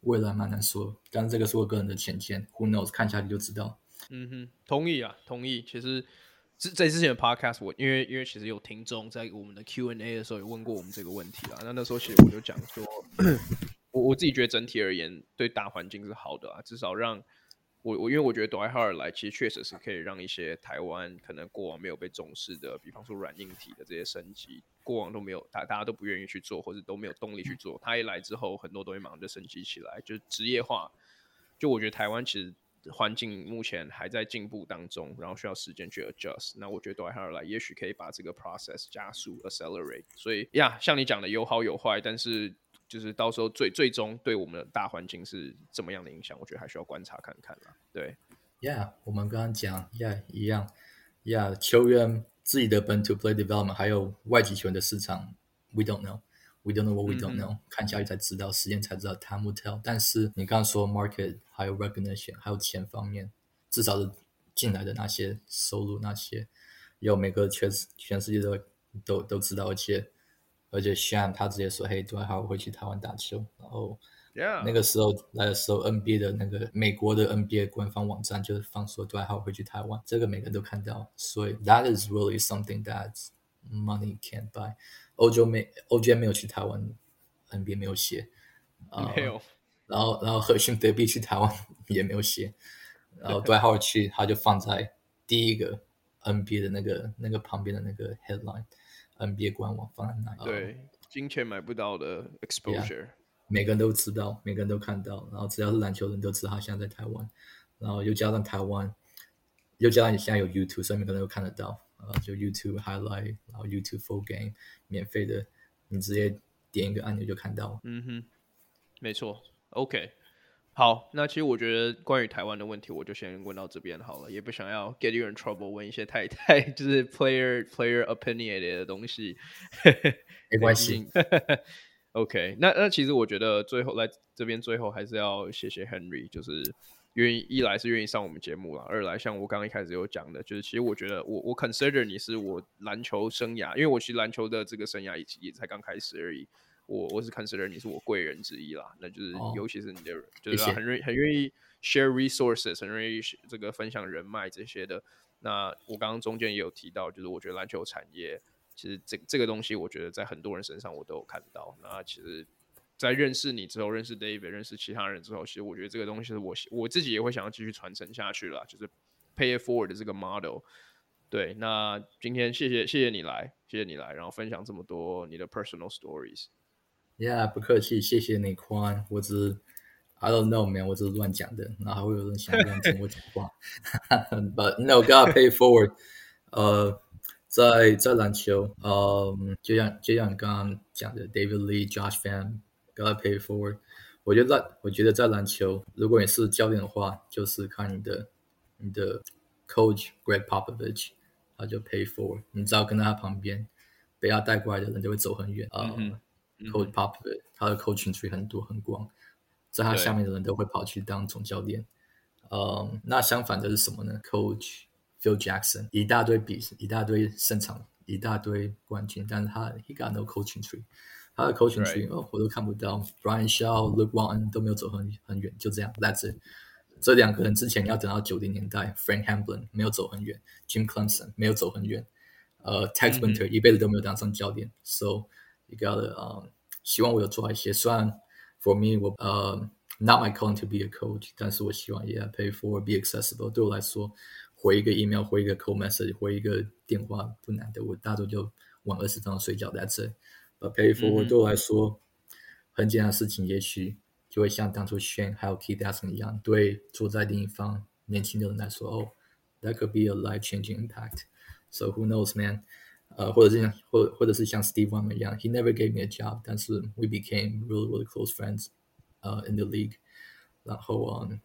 未来蛮难说。但是这个是我个人的浅见，Who knows？看下去就知道。嗯哼，同意啊，同意。其实，在之前的 Podcast，我因为因为其实有听众在我们的 Q&A 的时候有问过我们这个问题啊。那那时候其实我就讲说。我我自己觉得整体而言，对大环境是好的啊，至少让我我因为我觉得 d w i g h a r 来，其实确实是可以让一些台湾可能过往没有被重视的，比方说软硬体的这些升级，过往都没有大大家都不愿意去做，或者都没有动力去做。他一来之后，很多东西马上就升级起来，就职业化。就我觉得台湾其实环境目前还在进步当中，然后需要时间去 adjust。那我觉得对他而来，也许可以把这个 process 加速 accelerate。所以呀，像你讲的有好有坏，但是。就是到时候最最终对我们的大环境是怎么样的影响，我觉得还需要观察看看啦。对，Yeah，我们刚刚讲，Yeah，一样，Yeah，球员自己的本土 play development，还有外籍球员的市场，We don't know know，We don't know what we don't know，嗯。看下去才知道，时间才知道，Time will tell。但是你刚刚说 market，还有 recognition，还有钱方面，至少是进来的那些收入，那些有每个全全世界都都都知道，而且。而且 Sham 他直接说：“嘿，Dwight Howard 会去台湾打球。”然后那个时候来的时候，NBA 的那个美国的 NBA 官方网站就是放说 Dwight Howard 会去台湾，这个每个人都看到。所以 That is really something that money can't buy。 欧洲没，OJ 没有去台湾，NBA 没有写。没有。然后，然后核心德比去台湾 也没有写。然后 Dwight Howard 去，他就放在第一个 NBA 的那个那个旁边的那个 headline。NBA 官网放在那里，对，金钱买不到的 exposure，、yeah, 每个人都知道，每个人都看到，然后只要是篮球人都知道他现在在台湾，然后又加上台湾，又加上你现在有 YouTube，所以每个人都看得到，啊，就 YouTube highlight，然后 YouTube full game 免费的，你直接点一个按钮就看到，嗯哼，没错，OK。好，那其实我觉得关于台湾的问题，我就先问到这边好了，也不想要 get you in trouble，问一些太 太就是 player player opinionated 的东西，没关系。OK，那那其实我觉得最后来这边最后还是要谢谢 Henry，就是愿意一来是愿意上我们节目了，二来像我刚刚一开始有讲的，就是其实我觉得我我 consider 你是我篮球生涯，因为我其实篮球的这个生涯也也才刚开始而已。我我是 consider 你是我贵人之一啦，那就是尤其是你的，哦、就是很愿很愿意 share resources，很愿意这个分享人脉这些的。那我刚刚中间也有提到，就是我觉得篮球产业其实这这个东西，我觉得在很多人身上我都有看到。那其实，在认识你之后，认识 David，认识其他人之后，其实我觉得这个东西是我我自己也会想要继续传承下去了，就是 Pay it forward 的这个 model。对，那今天谢谢谢谢你来，谢谢你来，然后分享这么多你的 personal stories。Yeah，不客气，谢谢你宽。我只是 I don't know man，我只是乱讲的，然后还会有人想乱听我讲话。But no, gotta pay forward。呃，在在篮球，呃，就像就像你刚刚讲的，David Lee、Josh Fan Fan，gotta pay forward。我觉得我觉得在篮球，如果你是教练的话，就是看你的你的 coach Greg Popovich。他就 pay for，你只要跟在他旁边，被他带过来的人就会走很远啊。Uh, 嗯、Coach Popovich，他的 coaching tree 很多很广，在他下面的人都会跑去当总教练。呃，um, 那相反的是什么呢？Coach Phil Jackson 一大堆比一大堆胜场，一大堆冠军，但是他 he got no coaching tree，他的 coaching tree 哦 Right.、oh, 我都看不到。Brian Shaw、Luke Walton 都没有走很很远，就这样，That's it。这两个人之前要等到九零年代，Frank Hamblin 没有走很远，Jim Clemson 没有走很远，呃、uh,，Tex Winter 一辈子都没有当上教练、嗯、，So you gotta 呃、uh,，希望我有做一些，虽然 For me 我呃、uh,，Not my calling to be a coach，但是我希望 Yeah pay for be accessible，对我来说回一个 email，回一个 call message，回一个电话不难的，我大多就晚二十分钟睡觉，That's it，But pay for、嗯、对我来说很简单的事情，也许。就会像当初 Shane 还有 Keith Aston 一样，对坐在另一方年轻的人来说，哦、oh,，that could be a life-changing impact. So who knows, man？呃，或者是像或或者是像 Steve Ballmer 一样，he never gave me a job，但是 we became really really close friends，呃、uh,，in the league。然后嗯，um,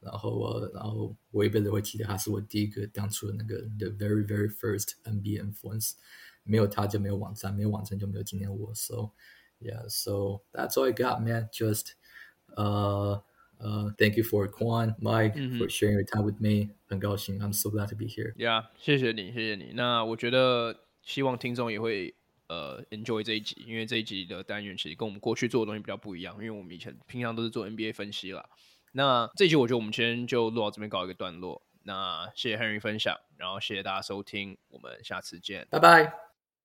然后呃，然后我一辈子会记得他是我第一个当初的那个 the very very first NBA influence。 没有他就没有网站，没有网站就没有今天我。So yeah, so that's all I got, man. Just uh、uh,，Thank you for Quan, Mike, for sharing your time with me. 很高兴，I'm so glad to be here. Yeah，谢谢你，谢谢你。那我觉得，希望听众也会呃 enjoy 这一集，因为这一集的单元其实跟我们过去做的东西比较不一样，因为我们以前平常都是做 NBA 分析啦。那这一集我觉得我们先就录到这边告一个段落。那谢谢 Henry 分享，然后谢谢大家收听，我们下次见，拜拜。